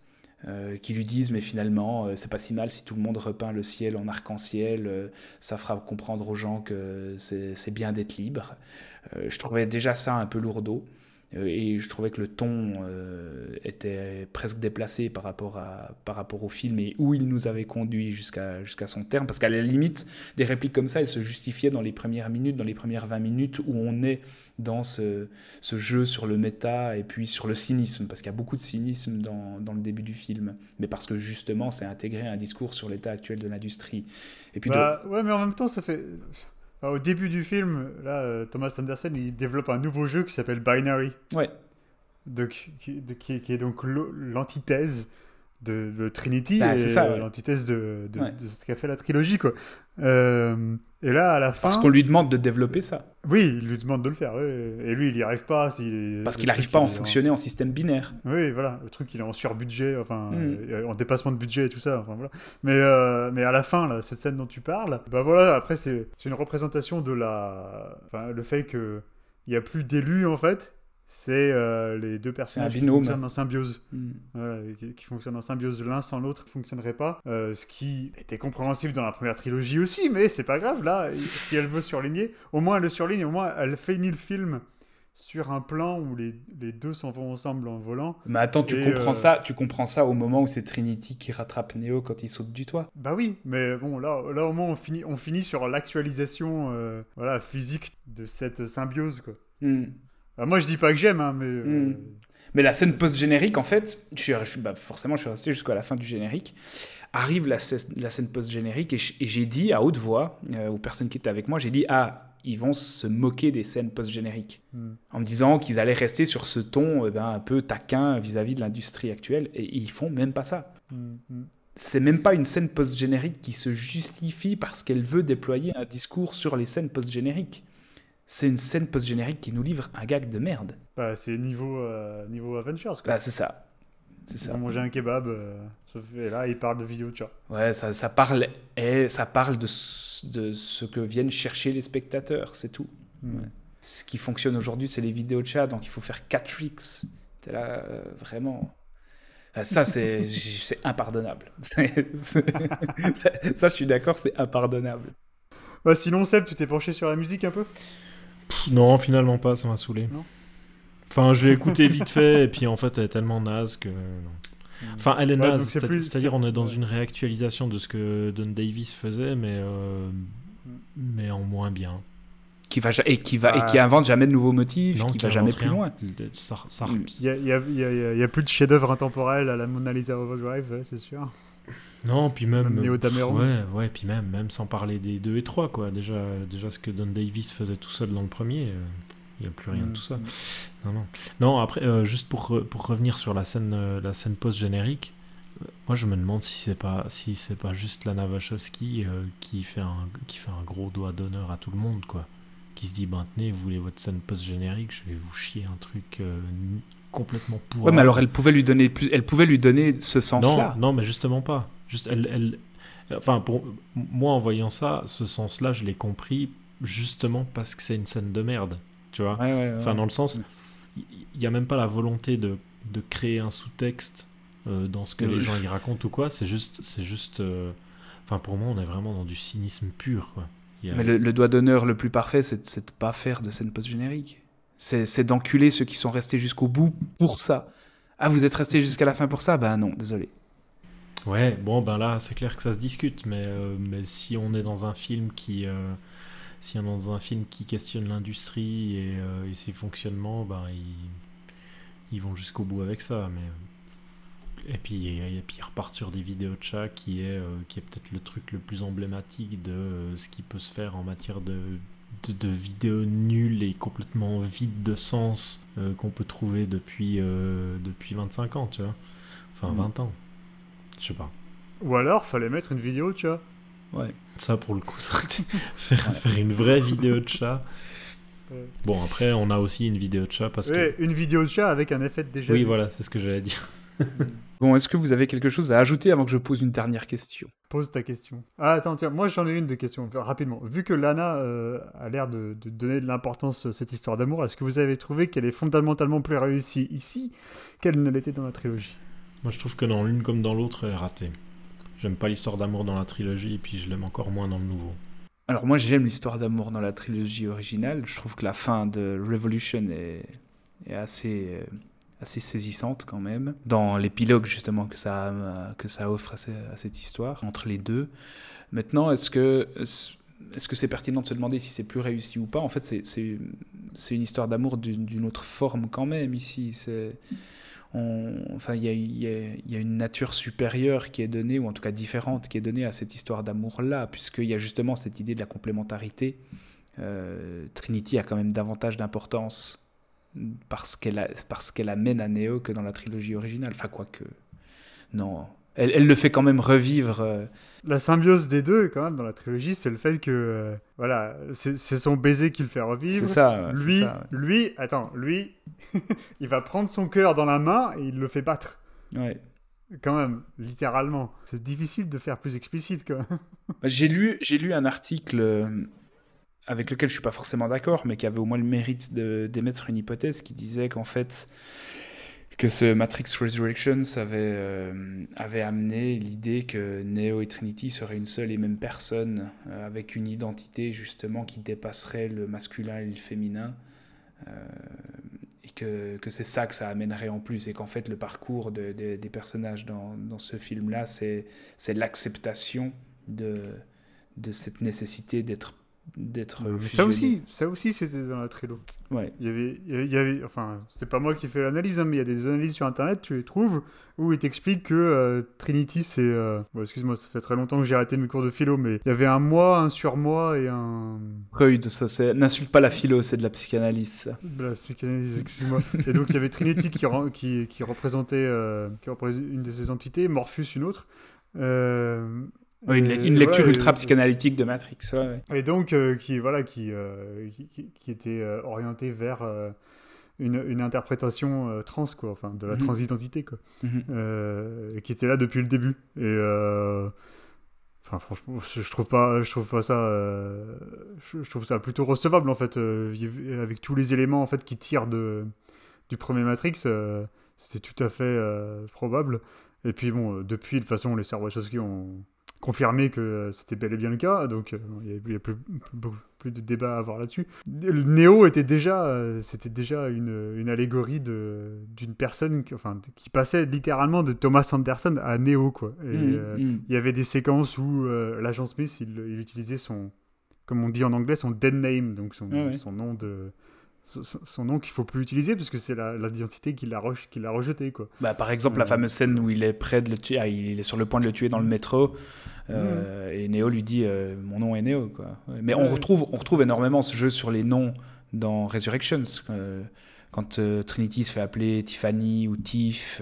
euh, qui lui disent mais finalement euh, c'est pas si mal si tout le monde repeint le ciel en arc-en-ciel euh, ça fera comprendre aux gens que c'est bien d'être libre Euh, je trouvais déjà ça un peu lourdeau euh, et je trouvais que le ton euh, était presque déplacé par rapport, à, par rapport au film et où il nous avait conduit jusqu'à jusqu'à son terme. Parce qu'à la limite, des répliques comme ça, elles se justifiaient dans les premières minutes, dans les premières 20 minutes où on est dans ce, jeu sur le méta et puis sur le cynisme. Parce qu'il y a beaucoup de cynisme dans, dans le début du film. Mais parce que justement, c'est intégré un discours sur l'état actuel de l'industrie. Et Bah, ouais, mais en même temps, ça fait. Au début du film, là, euh, Thomas Anderson, il développe un nouveau jeu qui s'appelle Binary, ouais. donc, qui, de- qui- qui est donc l'antithèse de, de Trinity Bah, et ouais. l'antithèse de, de- Ouais. de ce qu'a fait la trilogie, quoi. Euh, et là, à la fin, Parce qu'on lui demande de développer ça. oui, il lui demande de le faire, ouais. et lui, il n'y arrive pas. Parce qu'il n'arrive pas à en fonctionner en système binaire. Oui, voilà, le truc il est en surbudget, enfin Mm. euh, en dépassement de budget et tout ça, enfin voilà. Mais, euh, mais à la fin, là, cette scène dont tu parles, bah voilà, après c'est une représentation de la. Enfin, le fait qu'il n'y a plus d'élus en fait, c'est euh, les deux personnages qui binôme. fonctionnent en symbiose. Mm. Voilà, qui, qui fonctionnent en symbiose l'un sans l'autre, ne fonctionnerait pas. Euh, ce qui était compréhensible dans la première trilogie aussi, mais c'est pas grave, là, si elle veut surligner, au moins elle le surligne, au moins elle finit le film sur un plan où les, les deux s'en vont ensemble en volant. Mais attends, tu comprends euh, ça, tu comprends ça au moment où c'est Trinity qui rattrape Neo quand il saute du toit. Bah oui, mais bon, là, là au moins on finit, on finit sur l'actualisation euh, voilà, physique de cette symbiose, quoi. Hmm. Ah, moi je dis pas que j'aime, hein, mais... euh, Mm. Mais la scène post-générique, en fait, je suis, je suis- bah, forcément, je suis resté jusqu'à la fin du générique. Arrive la, scè- la scène post-générique et, j'ai dit à haute voix, euh, aux personnes qui étaient avec moi, j'ai dit Ah, ils vont se moquer des scènes post-génériques. Mm. En me disant qu'ils allaient rester sur ce ton eh ben, un peu taquin vis-à-vis de l'industrie actuelle. Et ils font même pas ça. mm. C'est même pas une scène post-générique qui se justifie parce qu'elle veut déployer un discours sur les scènes post-génériques. C'est une scène post-générique qui nous livre un gag de merde. Bah, c'est niveau, euh, niveau Avengers, quoi. Bah, c'est ça. C'est ça. Manger un kebab, euh, et là il parle de vidéo de chat. Ouais, ça, ça parle, et ça parle de, ce- de ce que viennent chercher les spectateurs, c'est tout. Mm. Ouais. Ce qui fonctionne aujourd'hui, c'est les vidéos de chat, donc il faut faire 4 tricks. T'es là, euh, vraiment. Ça, c'est c'est impardonnable. Ça, ça, je suis d'accord, c'est impardonnable. Bah, sinon, Seb, tu t'es penché sur la musique un peu? Pff, Non, finalement pas, ça m'a saoulé. Non Enfin, je l'ai écouté vite fait, et puis en fait, elle est tellement naze que. non. Enfin, elle est Ouais, naze, c'est-à-dire on est dans ouais. une réactualisation de ce que Don Davis faisait, mais, euh, mais en moins bien. Qui va, ja- et, qui va, et Ah. qui invente jamais de nouveaux motifs, Non, qui va jamais plus rien. loin. Ça, ça- Mm. Il y a, a- plus de chef-d'œuvre intemporel à la Mona Lisa Overdrive, c'est sûr. Non, puis même. Dameron. Ouais, ouais, puis même, même sans parler des 2 et 3, quoi. Déjà, déjà ce que Don Davis faisait tout seul dans le premier, euh, il n'y a plus rien de Mm. tout ça. Non, non. Non, après, euh, juste pour, pour revenir sur la scène, euh, la scène post-générique, euh, moi je me demande si c'est pas, si c'est pas juste Lana Wachowski euh, qui, fait un, qui fait un gros doigt d'honneur à tout le monde, quoi. Qui se dit, ben tenez, vous voulez votre scène post-générique, je vais vous chier un truc euh, complètement pourri. Ouais, mais alors elle pouvait lui donner, plus, elle pouvait lui donner ce sens-là. Non, non, mais justement pas. Juste, elle, elle, enfin, pour moi, en voyant ça, ce sens-là, je l'ai compris justement parce que c'est une scène de merde, tu vois. Ouais, ouais, ouais. Enfin, dans le sens, Mm. il n'y a même pas la volonté de, de créer un sous-texte euh, dans ce que Oui. les gens y racontent ou quoi. C'est juste, c'est juste. euh, Enfin, pour moi, on est vraiment dans du cynisme pur, quoi. Il y a- Mais le, le doigt d'honneur le plus parfait, c'est de- de pas faire de scène post-générique. C'est d'enculer ceux qui sont restés jusqu'au bout pour ça. Ah, vous êtes restés jusqu'à la fin pour ça? Ben non, désolé. Ouais, bon, ben là, c'est clair que ça se discute, mais, euh, mais si on est dans un film qui, euh, si on est dans un film qui questionne l'industrie et, euh, et ses fonctionnements, ben ils, ils vont jusqu'au bout avec ça. Mais et puis, et, puis ils repartent sur des vidéos de chat qui est, qui est peut-être le truc le plus emblématique de ce qui peut se faire en matière de, de, de vidéos nulles et complètement vides de sens euh, qu'on peut trouver depuis, euh, depuis 25 ans, tu vois. Enfin, Mm. 20 ans. Je sais pas. Ou alors, fallait mettre une vidéo de chat. Ouais. Ça, pour le coup, ça aurait été- faire, faire une vraie vidéo de chat. Ouais. Bon, après, on a aussi une vidéo de chat parce Ouais, une vidéo de chat avec un effet de déjà que. Oui, vu. voilà, c'est ce que j'allais dire. Bon, est-ce que vous avez quelque chose à ajouter avant que je pose une dernière question? Pose ta question. Ah, attends, tiens, moi j'en ai une de questions, enfin, rapidement. Vu que Lana euh, a l'air de, de donner de l'importance à cette histoire d'amour, est-ce que vous avez trouvé qu'elle est fondamentalement plus réussie ici qu'elle ne l'était dans la trilogie? Moi, je trouve que dans l'une comme dans l'autre, elle est ratée. J'aime pas l'histoire d'amour dans la trilogie, et puis je l'aime encore moins dans le nouveau. Alors moi j'aime l'histoire d'amour dans la trilogie originale. Je trouve que la fin de Revolution est, est assez, euh, assez saisissante quand même. Dans l'épilogue justement que ça, euh, que ça offre à, ce- à cette histoire entre les deux. Maintenant, est-ce que est-ce que c'est pertinent de se demander si c'est plus réussi ou pas? En fait, c'est- une histoire d'amour d'une autre forme quand même ici. On- enfin, il y a, y y a une nature supérieure qui est donnée, ou en tout cas différente, qui est donnée à cette histoire d'amour-là, puisqu'il y a justement cette idée de la complémentarité. Euh, Trinity a quand même davantage d'importance parce qu'elle qu'elle amène à Neo que dans la trilogie originale. Enfin, quoique. Non. Elle, elle le fait quand même revivre. euh, La symbiose des deux, quand même, dans la trilogie, c'est le fait que, euh, voilà, c'est son baiser qui le fait revivre. c'est ça. Lui, ça, lui, attends, lui, il va prendre son cœur dans la main et il le fait battre. ouais. Ouais. Quand même, littéralement. C'est difficile de faire plus explicite, quand même. J'ai lu, j'ai lu un article euh, avec lequel je suis pas forcément d'accord, mais qui avait au moins le mérite d'émettre une hypothèse qui disait qu'en fait que ce Matrix Resurrections avait, euh, avait amené l'idée que Neo et Trinity seraient une seule et même personne, euh, avec une identité justement qui dépasserait le masculin et le féminin. Euh, et que, que c'est ça que ça amènerait en plus, et qu'en fait le parcours de- de- des personnages dans, ce film-là, c'est c'est l'acceptation de, de cette nécessité d'être d'être ça aussi, ça aussi, c'était dans la trilo. Ouais. Il y avait, il y avait- enfin, c'est pas moi qui fais l'analyse, hein, mais il y a des analyses sur internet, tu les trouves, où ils t'expliquent que euh, Trinity, c'est. euh, bon, excuse-moi, ça fait très longtemps que j'ai arrêté mes cours de philo, mais il y avait un moi, un surmoi et un. Freud, ça c'est n'insulte pas la philo, c'est de la psychanalyse. ça. de la psychanalyse, excuse-moi. et donc il y avait Trinity qui, ren- qui, qui représentait, euh, qui représentait une de ces entités, Morpheus une autre. Euh, Ouais, une, lecture ultra psychanalytique de Matrix. ouais. Et donc, euh, qui, voilà, qui, euh, qui, était euh, orienté vers euh, une, une interprétation trans, quoi, enfin, de la Mhm. transidentité, quoi, Mhm. et qui était là depuis le début. Et, enfin, franchement, je, trouve pas, je trouve pas ça, je, trouve ça plutôt recevable, en fait, avec tous les éléments, en fait, qui tirent de, du premier Matrix, c'était tout à fait probable. Et puis, bon, depuis, de toute façon, les sœurs Wachowski ont confirmé que c'était bel et bien le cas, donc euh, il n'y a, il y a plus, plus, plus de débat à avoir là-dessus. Le Néo était déjà, euh, c'était déjà une, une allégorie d'une personne qui, enfin, qui passait littéralement de Thomas Anderson à Néo, quoi. Et, Mhm, euh, mhm. il y avait des séquences où euh, l'agent Smith, il, il utilisait son, comme on dit en anglais, son dead name, donc son, Ah ouais. son nom de son, nom qu'il faut plus utiliser parce que c'est la- l'identité qu'il a, re- qu'il a rejeté quoi. Bah, par exemple, la Euh. fameuse scène où il est près de le tuer, ah, il est sur le point de le tuer dans le métro, euh, et Neo lui dit euh, Mon nom est Neo. Quoi. Mais on, retrouve, on retrouve énormément ce jeu sur les noms dans Resurrections. euh, quand Trinity se fait appeler Tiffany ou Tiff,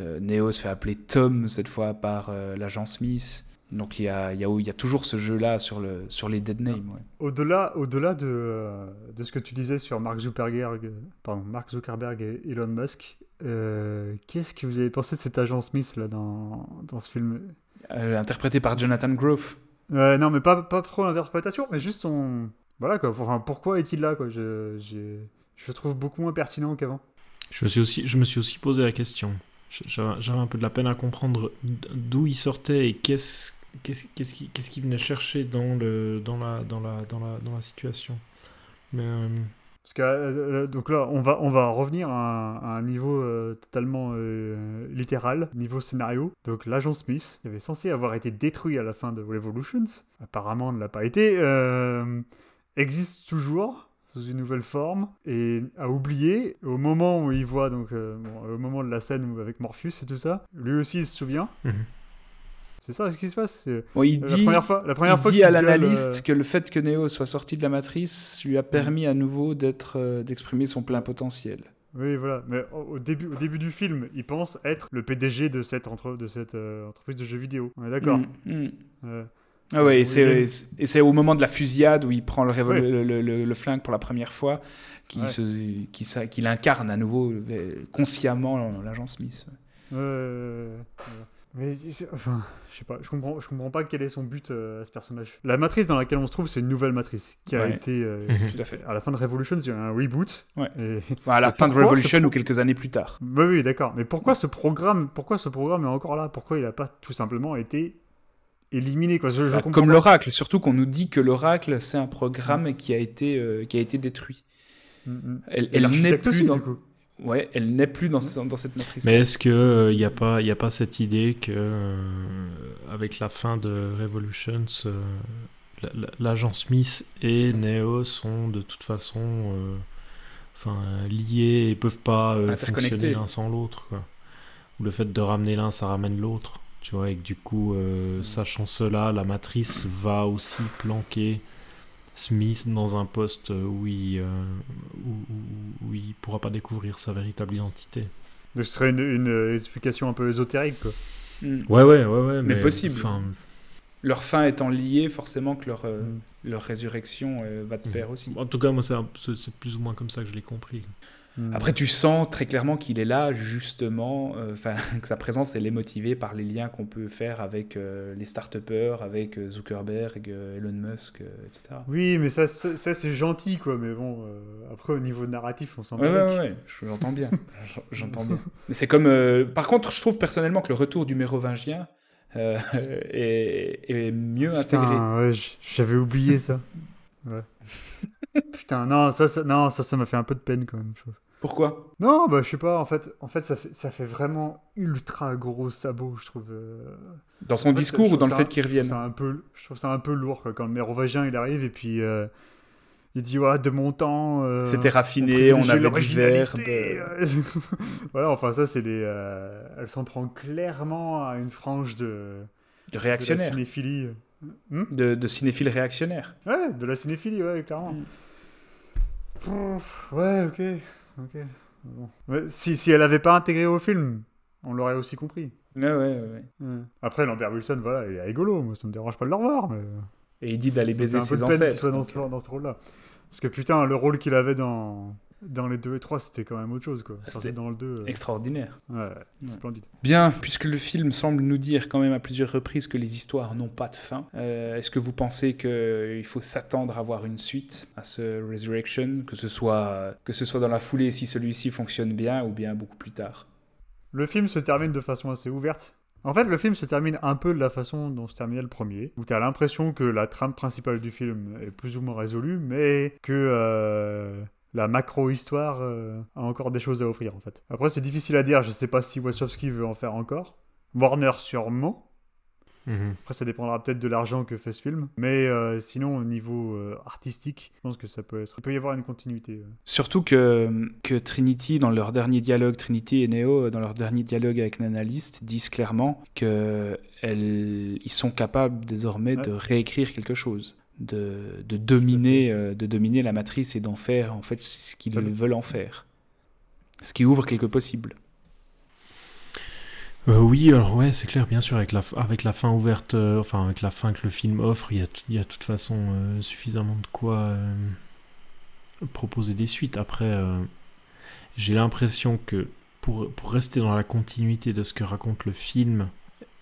euh, Neo se fait appeler Tom cette fois par l'agent Smith. Donc il y a, il y, a, il y a toujours ce jeu-là sur, le, sur les dead names. ouais. Au-delà, au-delà de, euh, de ce que tu disais sur Mark Zuckerberg, pardon, Mark Zuckerberg et Elon Musk, euh, qu'est-ce que vous avez pensé de cet agent Smith là dans, dans ce film? Euh, interprété par Jonathan Grove. Euh, Non, mais pas, pas trop l'interprétation, mais juste son. Voilà quoi. Enfin, pourquoi est-il là quoi je, le trouve beaucoup moins pertinent qu'avant. Je me suis aussi, je me suis aussi posé la question. J'avais un peu de la peine à comprendre d'où il sortait et qu'est-ce qu'est-ce qu'est-ce qui, qu'est-ce qu'il venait chercher dans, le, dans, la, dans, la, dans, la, dans la situation. Mais euh, Parce que euh, donc là, on va, on va revenir à un, niveau euh, totalement euh, littéral, niveau scénario. Donc l'agent Smith, qui avait censé avoir été détruit à la fin de Revolutions, apparemment ne l'a pas été, euh, existe toujours sous une nouvelle forme et a oublié au moment où il voit donc euh, bon, au moment de la scène où- avec Morpheus et tout ça, lui aussi il se souvient. Mhm. C'est ça ce qui se passe. c'est- Bon, il La dit, première fois, la première il fois dit à l'analyste euh, que le fait que Neo soit sorti de la matrice lui a permis à nouveau d'être, euh, d'exprimer son plein potentiel. Oui, voilà. Mais au au début, au début du film, il pense être le PDG de cette, entre, de cette euh, entreprise de jeux vidéo. On est d'accord Mm, mm. Euh, Ah ouais, et Oui, c'est, oui. et c'est au moment de la fusillade où il prend le, révol- Ouais. le, le- le- le flingue pour la première fois qu'il, Ouais. sa- qu'il incarne à nouveau euh, consciemment l'agent Smith. Mais enfin, je sais pas, je comprends, je comprends pas quel est son but euh, à ce personnage. La matrice dans laquelle on se trouve, c'est une nouvelle matrice qui a Ouais. été euh. Tout à fait. à la fin de Revolution, il y a un reboot. Ouais. Et... Enfin, à la Et fin de Revolution ce ou quelques années plus tard. Oui, oui, d'accord. Mais pourquoi ce programme, pourquoi ce programme est encore là? Pourquoi il a pas tout simplement été éliminé quoi Je, je Bah, comme l'oracle, surtout qu'on nous dit que l'oracle, c'est un programme qui a été, euh, qui a été détruit. Mm, mm. Elle, n'est plus aussi, dans, du coup. ouais, elle n'est plus dans, ce- dans cette matrice. Mais est-ce qu'il n'y a, pas- y a pas cette idée que, euh, avec la fin de Revolutions, euh, la- la- l'agent Smith et Neo sont de toute façon euh, enfin, liés et peuvent pas euh, fonctionner l'un sans l'autre. Ou le fait de ramener l'un, ça ramène l'autre. Tu vois, et que du coup, euh, sachant cela, la matrice va aussi planquer Smith dans un poste où il, euh, où, où- où il pourra pas découvrir sa véritable identité. Ce serait une, une, euh, explication un peu ésotérique quoi. Mm. Ouais, ouais, ouais, ouais. Mais possible. Leur fin étant liée, forcément que leur, euh, Mm. leur résurrection euh, va de Mm. pair aussi. en tout cas, moi, c'est plus ou moins comme ça que je l'ai compris. Mm. Après, tu sens très clairement qu'il est là, justement, euh, enfin, que sa présence, elle est motivée par les liens qu'on peut faire avec euh, les start-upers, avec euh, Zuckerberg, euh, Elon Musk, euh, etc. Oui, mais ça, ça, ça, c'est gentil quoi. Mais bon, euh, après au niveau narratif, on s'en Ouais, bat ouais, ouais, je- j'entends bien. J'en- J'entends bien. Mais c'est comme. euh, Par contre, je trouve personnellement que le retour du mérovingien euh, est, est mieux intégré. Putain, ouais, j- j'avais oublié ça. Ouais. Putain, non, ça, ça, non, ça, ça m'a fait un peu de peine quand même. Pourquoi? Non, bah je sais pas. En fait, en fait, ça fait, ça fait vraiment ultra gros sabot, je trouve. euh. Dans son En fait, discours ou dans le fait qu'il revienne un peu, je trouve ça un peu lourd quoi, quand le mérovingien il arrive et puis euh, il dit ouais de mon temps. euh, C'était raffiné, on, privilégiait avait du verbe. voilà, enfin ça c'est des. Elle s'en prend clairement à une frange de. De de la réactionnaire. cinéphilie. Hmm? De, de cinéphile réactionnaire. Ouais, de la cinéphilie, ouais, clairement. Mm. Pff, ouais, ok. ok. Bon. Ouais, si, si elle avait pas intégré au film, on l'aurait aussi compris. Ouais, ouais, ouais. ouais. Après, Lambert Wilson, voilà, il est rigolo. Moi, ça me dérange pas de le revoir. Mais... Et il dit d'aller baiser ses ancêtres. soit dans donc, ce, dans ce rôle-là. Parce que putain, le rôle qu'il avait dans, dans les 2 et 3, c'était quand même autre chose, quoi. C'était dans le 2. euh, Extraordinaire. Ouais, Ouais. splendide. Bien, puisque le film semble nous dire quand même à plusieurs reprises que les histoires n'ont pas de fin, euh, est-ce que vous pensez qu'il faut s'attendre à voir une suite à ce Resurrection, que ce soit, que ce soit dans la foulée si celui-ci fonctionne bien ou bien beaucoup plus tard? Le film se termine de façon assez ouverte. En fait, le film se termine un peu de la façon dont se terminait le premier, où tu as l'impression que la trame principale du film est plus ou moins résolue, mais que euh, la macro-histoire euh, a encore des choses à offrir, en fait. Après, c'est difficile à dire, je sais pas si Wachowski veut en faire encore. Warner, sûrement. Mhm. Après, ça dépendra peut-être de l'argent que fait ce film. Mais euh, sinon, au niveau euh, artistique, je pense que ça peut être... Il peut y avoir une continuité. euh. Surtout que, que Trinity, dans leur dernier dialogue, Trinity et Neo, dans leur dernier dialogue avec l'analyste, disent clairement qu'ils sont capables désormais de réécrire quelque chose, de, de, dominer, euh, de dominer la matrice et d'en faire en fait ce qu'ils veulent en faire. Ce qui ouvre quelques possibles. Euh, oui, alors ouais, c'est clair, bien sûr, avec la, avec la fin ouverte, euh, enfin avec la fin que le film offre, il y a, t- il y a de toute façon euh, suffisamment de quoi proposer des suites. Après, j'ai l'impression que pour, pour rester dans la continuité de ce que raconte le film,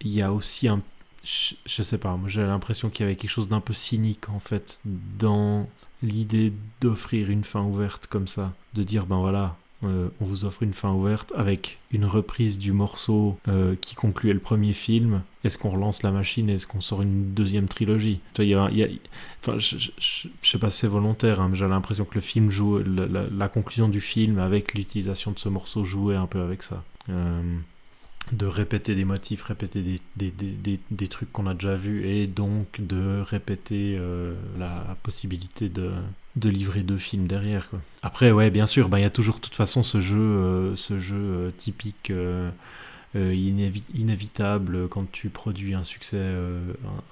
il y a aussi un... Je, sais pas, moi j'ai l'impression qu'il y avait quelque chose d'un peu cynique en fait dans l'idée d'offrir une fin ouverte comme ça, de dire ben voilà, euh, on vous offre une fin ouverte avec une reprise du morceau euh, qui concluait le premier film. Est-ce qu'on relance la machine Est-ce qu'on sort une deuxième trilogie? Enfin, je, je- sais pas si c'est volontaire, hein, mais j'ai l'impression que le film joue, la conclusion du film avec l'utilisation de ce morceau jouait un peu avec ça. Euh, de répéter des motifs, répéter des, trucs qu'on a déjà vus et donc de répéter euh, la possibilité de, livrer deux films derrière. Quoi. Après, ouais, bien sûr, bah, il y a toujours de toute façon ce jeu, euh, euh, typique inévi- inévitable quand tu produis un succès, euh,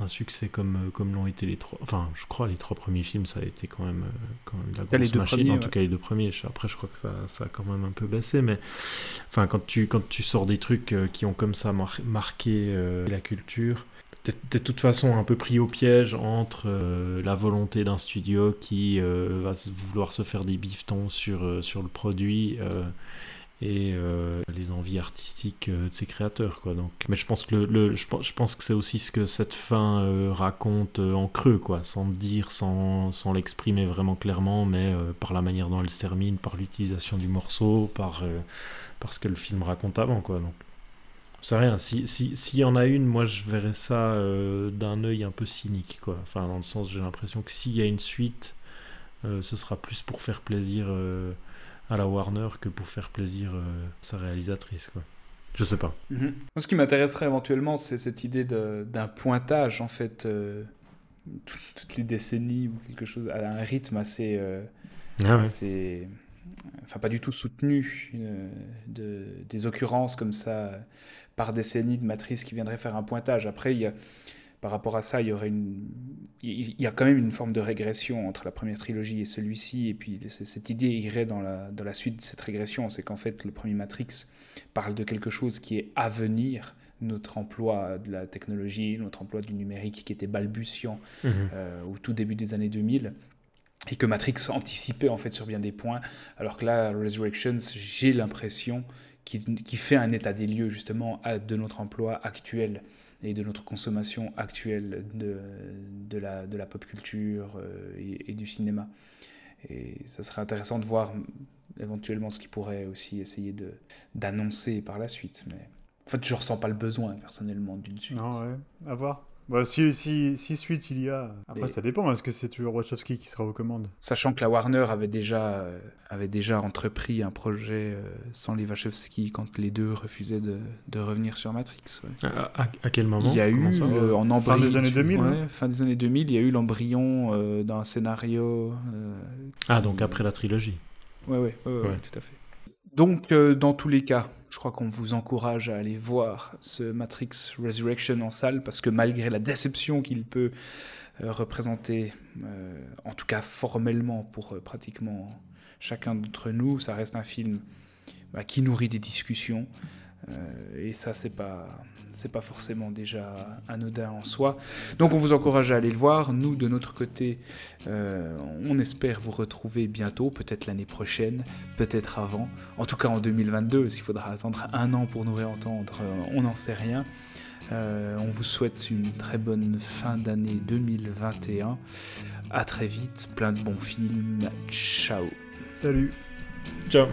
un, un succès comme, euh, comme l'ont été les trois. Enfin, je crois les trois premiers films, ça a été quand même, euh, quand même de la grosse machine. premiers, en ouais. tout cas, les deux premiers. Après, je crois que ça, ça a quand même un peu baissé, mais enfin, quand tu, quand tu sors des trucs euh, qui ont comme ça mar- marqué euh, la culture. T'es de toute façon un peu pris au piège entre euh, la volonté d'un studio qui euh, va vouloir se faire des bifetons sur, euh, sur le produit euh, et euh, les envies artistiques euh, de ses créateurs quoi. Donc mais je pense que le, le- je, je pense que c'est aussi ce que cette fin euh, raconte en creux quoi. Sans le dire sans, sans l'exprimer vraiment clairement mais par la manière dont elle se termine par l'utilisation du morceau par par ce que le film raconte avant quoi. Donc c'est rien. Si si- s'il y en a une moi je verrais ça d'un œil un peu cynique quoi. Enfin dans le sens j'ai l'impression que s'il y a une suite ce sera plus pour faire plaisir à la Warner que pour faire plaisir euh, à sa réalisatrice quoi. Je sais pas. Moi, ce qui m'intéresserait éventuellement, c'est cette idée d'un pointage, en fait, euh, tout- toutes les décennies ou quelque chose, à un rythme assez, euh, Ah ouais. assez enfin pas du tout soutenu, euh, de, des occurrences comme ça par décennie de matrices qui viendraient faire un pointage. Après, il y a, par rapport à ça, il y aurait une, il y a quand même une forme de régression entre la première trilogie et celui-ci, et puis cette idée irait dans la, dans la suite de cette régression, c'est qu'en fait le premier Matrix parle de quelque chose qui est à venir, notre emploi de la technologie, notre emploi du numérique qui était balbutiant Mhm. euh, au tout début des années 2000 et que Matrix anticipait en fait sur bien des points, alors que là, Resurrections, j'ai l'impression qu'il fait un état des lieux justement à- de notre emploi actuel et de notre consommation actuelle de, de, la, de la pop culture euh, et, du cinéma. Et ça serait intéressant de voir éventuellement ce qu'il pourrait aussi essayer d'annoncer par la suite. Mais en fait, je ressens pas le besoin personnellement d'une suite. Non, ouais, à voir. Bah, si, si, si suite il y a. Après, Mais- ça dépend. Est-ce que c'est toujours Wachowski qui sera aux commandes? Sachant que la Warner avait déjà, euh, avait déjà entrepris un projet euh, sans les Wachowski quand les deux refusaient de, de revenir sur Matrix. ouais. À, à- à quel moment? Il y a eu Comment ça le- en Fin embryon, des années 2000, ouais, hein. fin des années 2000, il y a eu l'embryon euh, d'un scénario. euh, Ah donc après la trilogie. Ouais, ouais, ouais, ouais, Ouais. tout à fait. Donc, euh, dans tous les cas, je crois qu'on vous encourage à aller voir ce Matrix Resurrection en salle, parce que malgré la déception qu'il peut euh, représenter, euh, en tout cas formellement pour euh, pratiquement chacun d'entre nous, ça reste un film bah, qui nourrit des discussions. et ça, c'est pas, c'est pas forcément déjà anodin en soi. Donc, on vous encourage à aller le voir. Nous, de notre côté, euh, on espère vous retrouver bientôt, peut-être l'année prochaine, peut-être avant, en tout cas en 2022, s'il faudra attendre un an pour nous réentendre, euh, on n'en sait rien. Euh, on vous souhaite une très bonne fin d'année 2021. À très vite, plein de bons films. Ciao. Salut Ciao.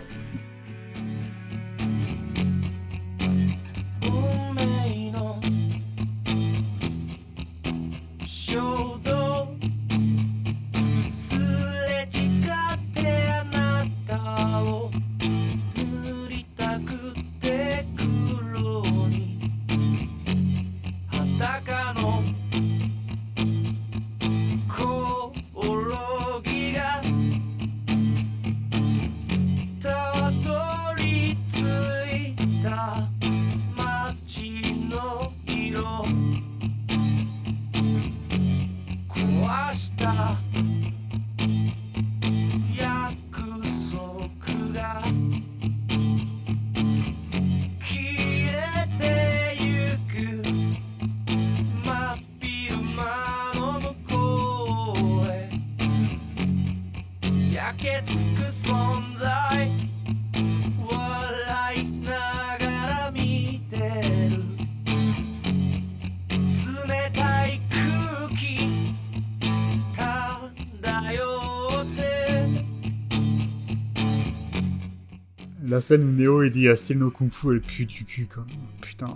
La scène où Neo il dit à style no kung fu elle pue du cul quoi. Putain.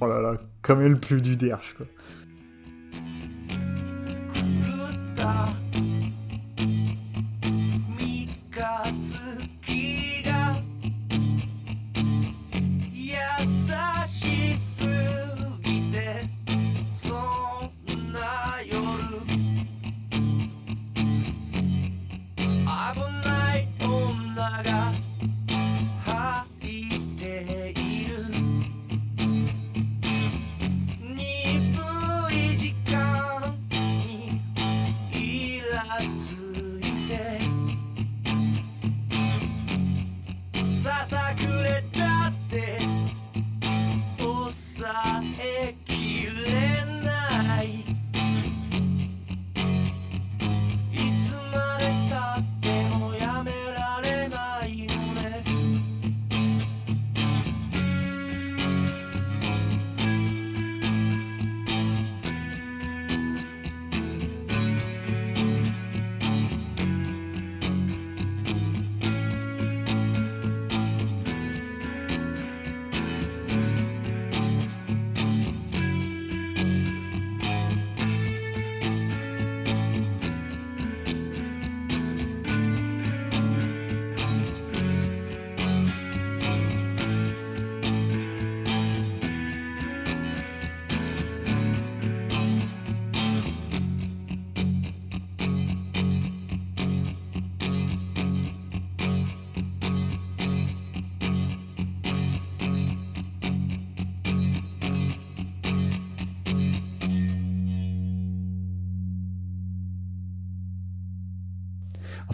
Oh là là, comme elle pue du derche quoi.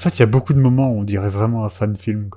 Fait, il y a beaucoup de moments où on dirait vraiment un fan film.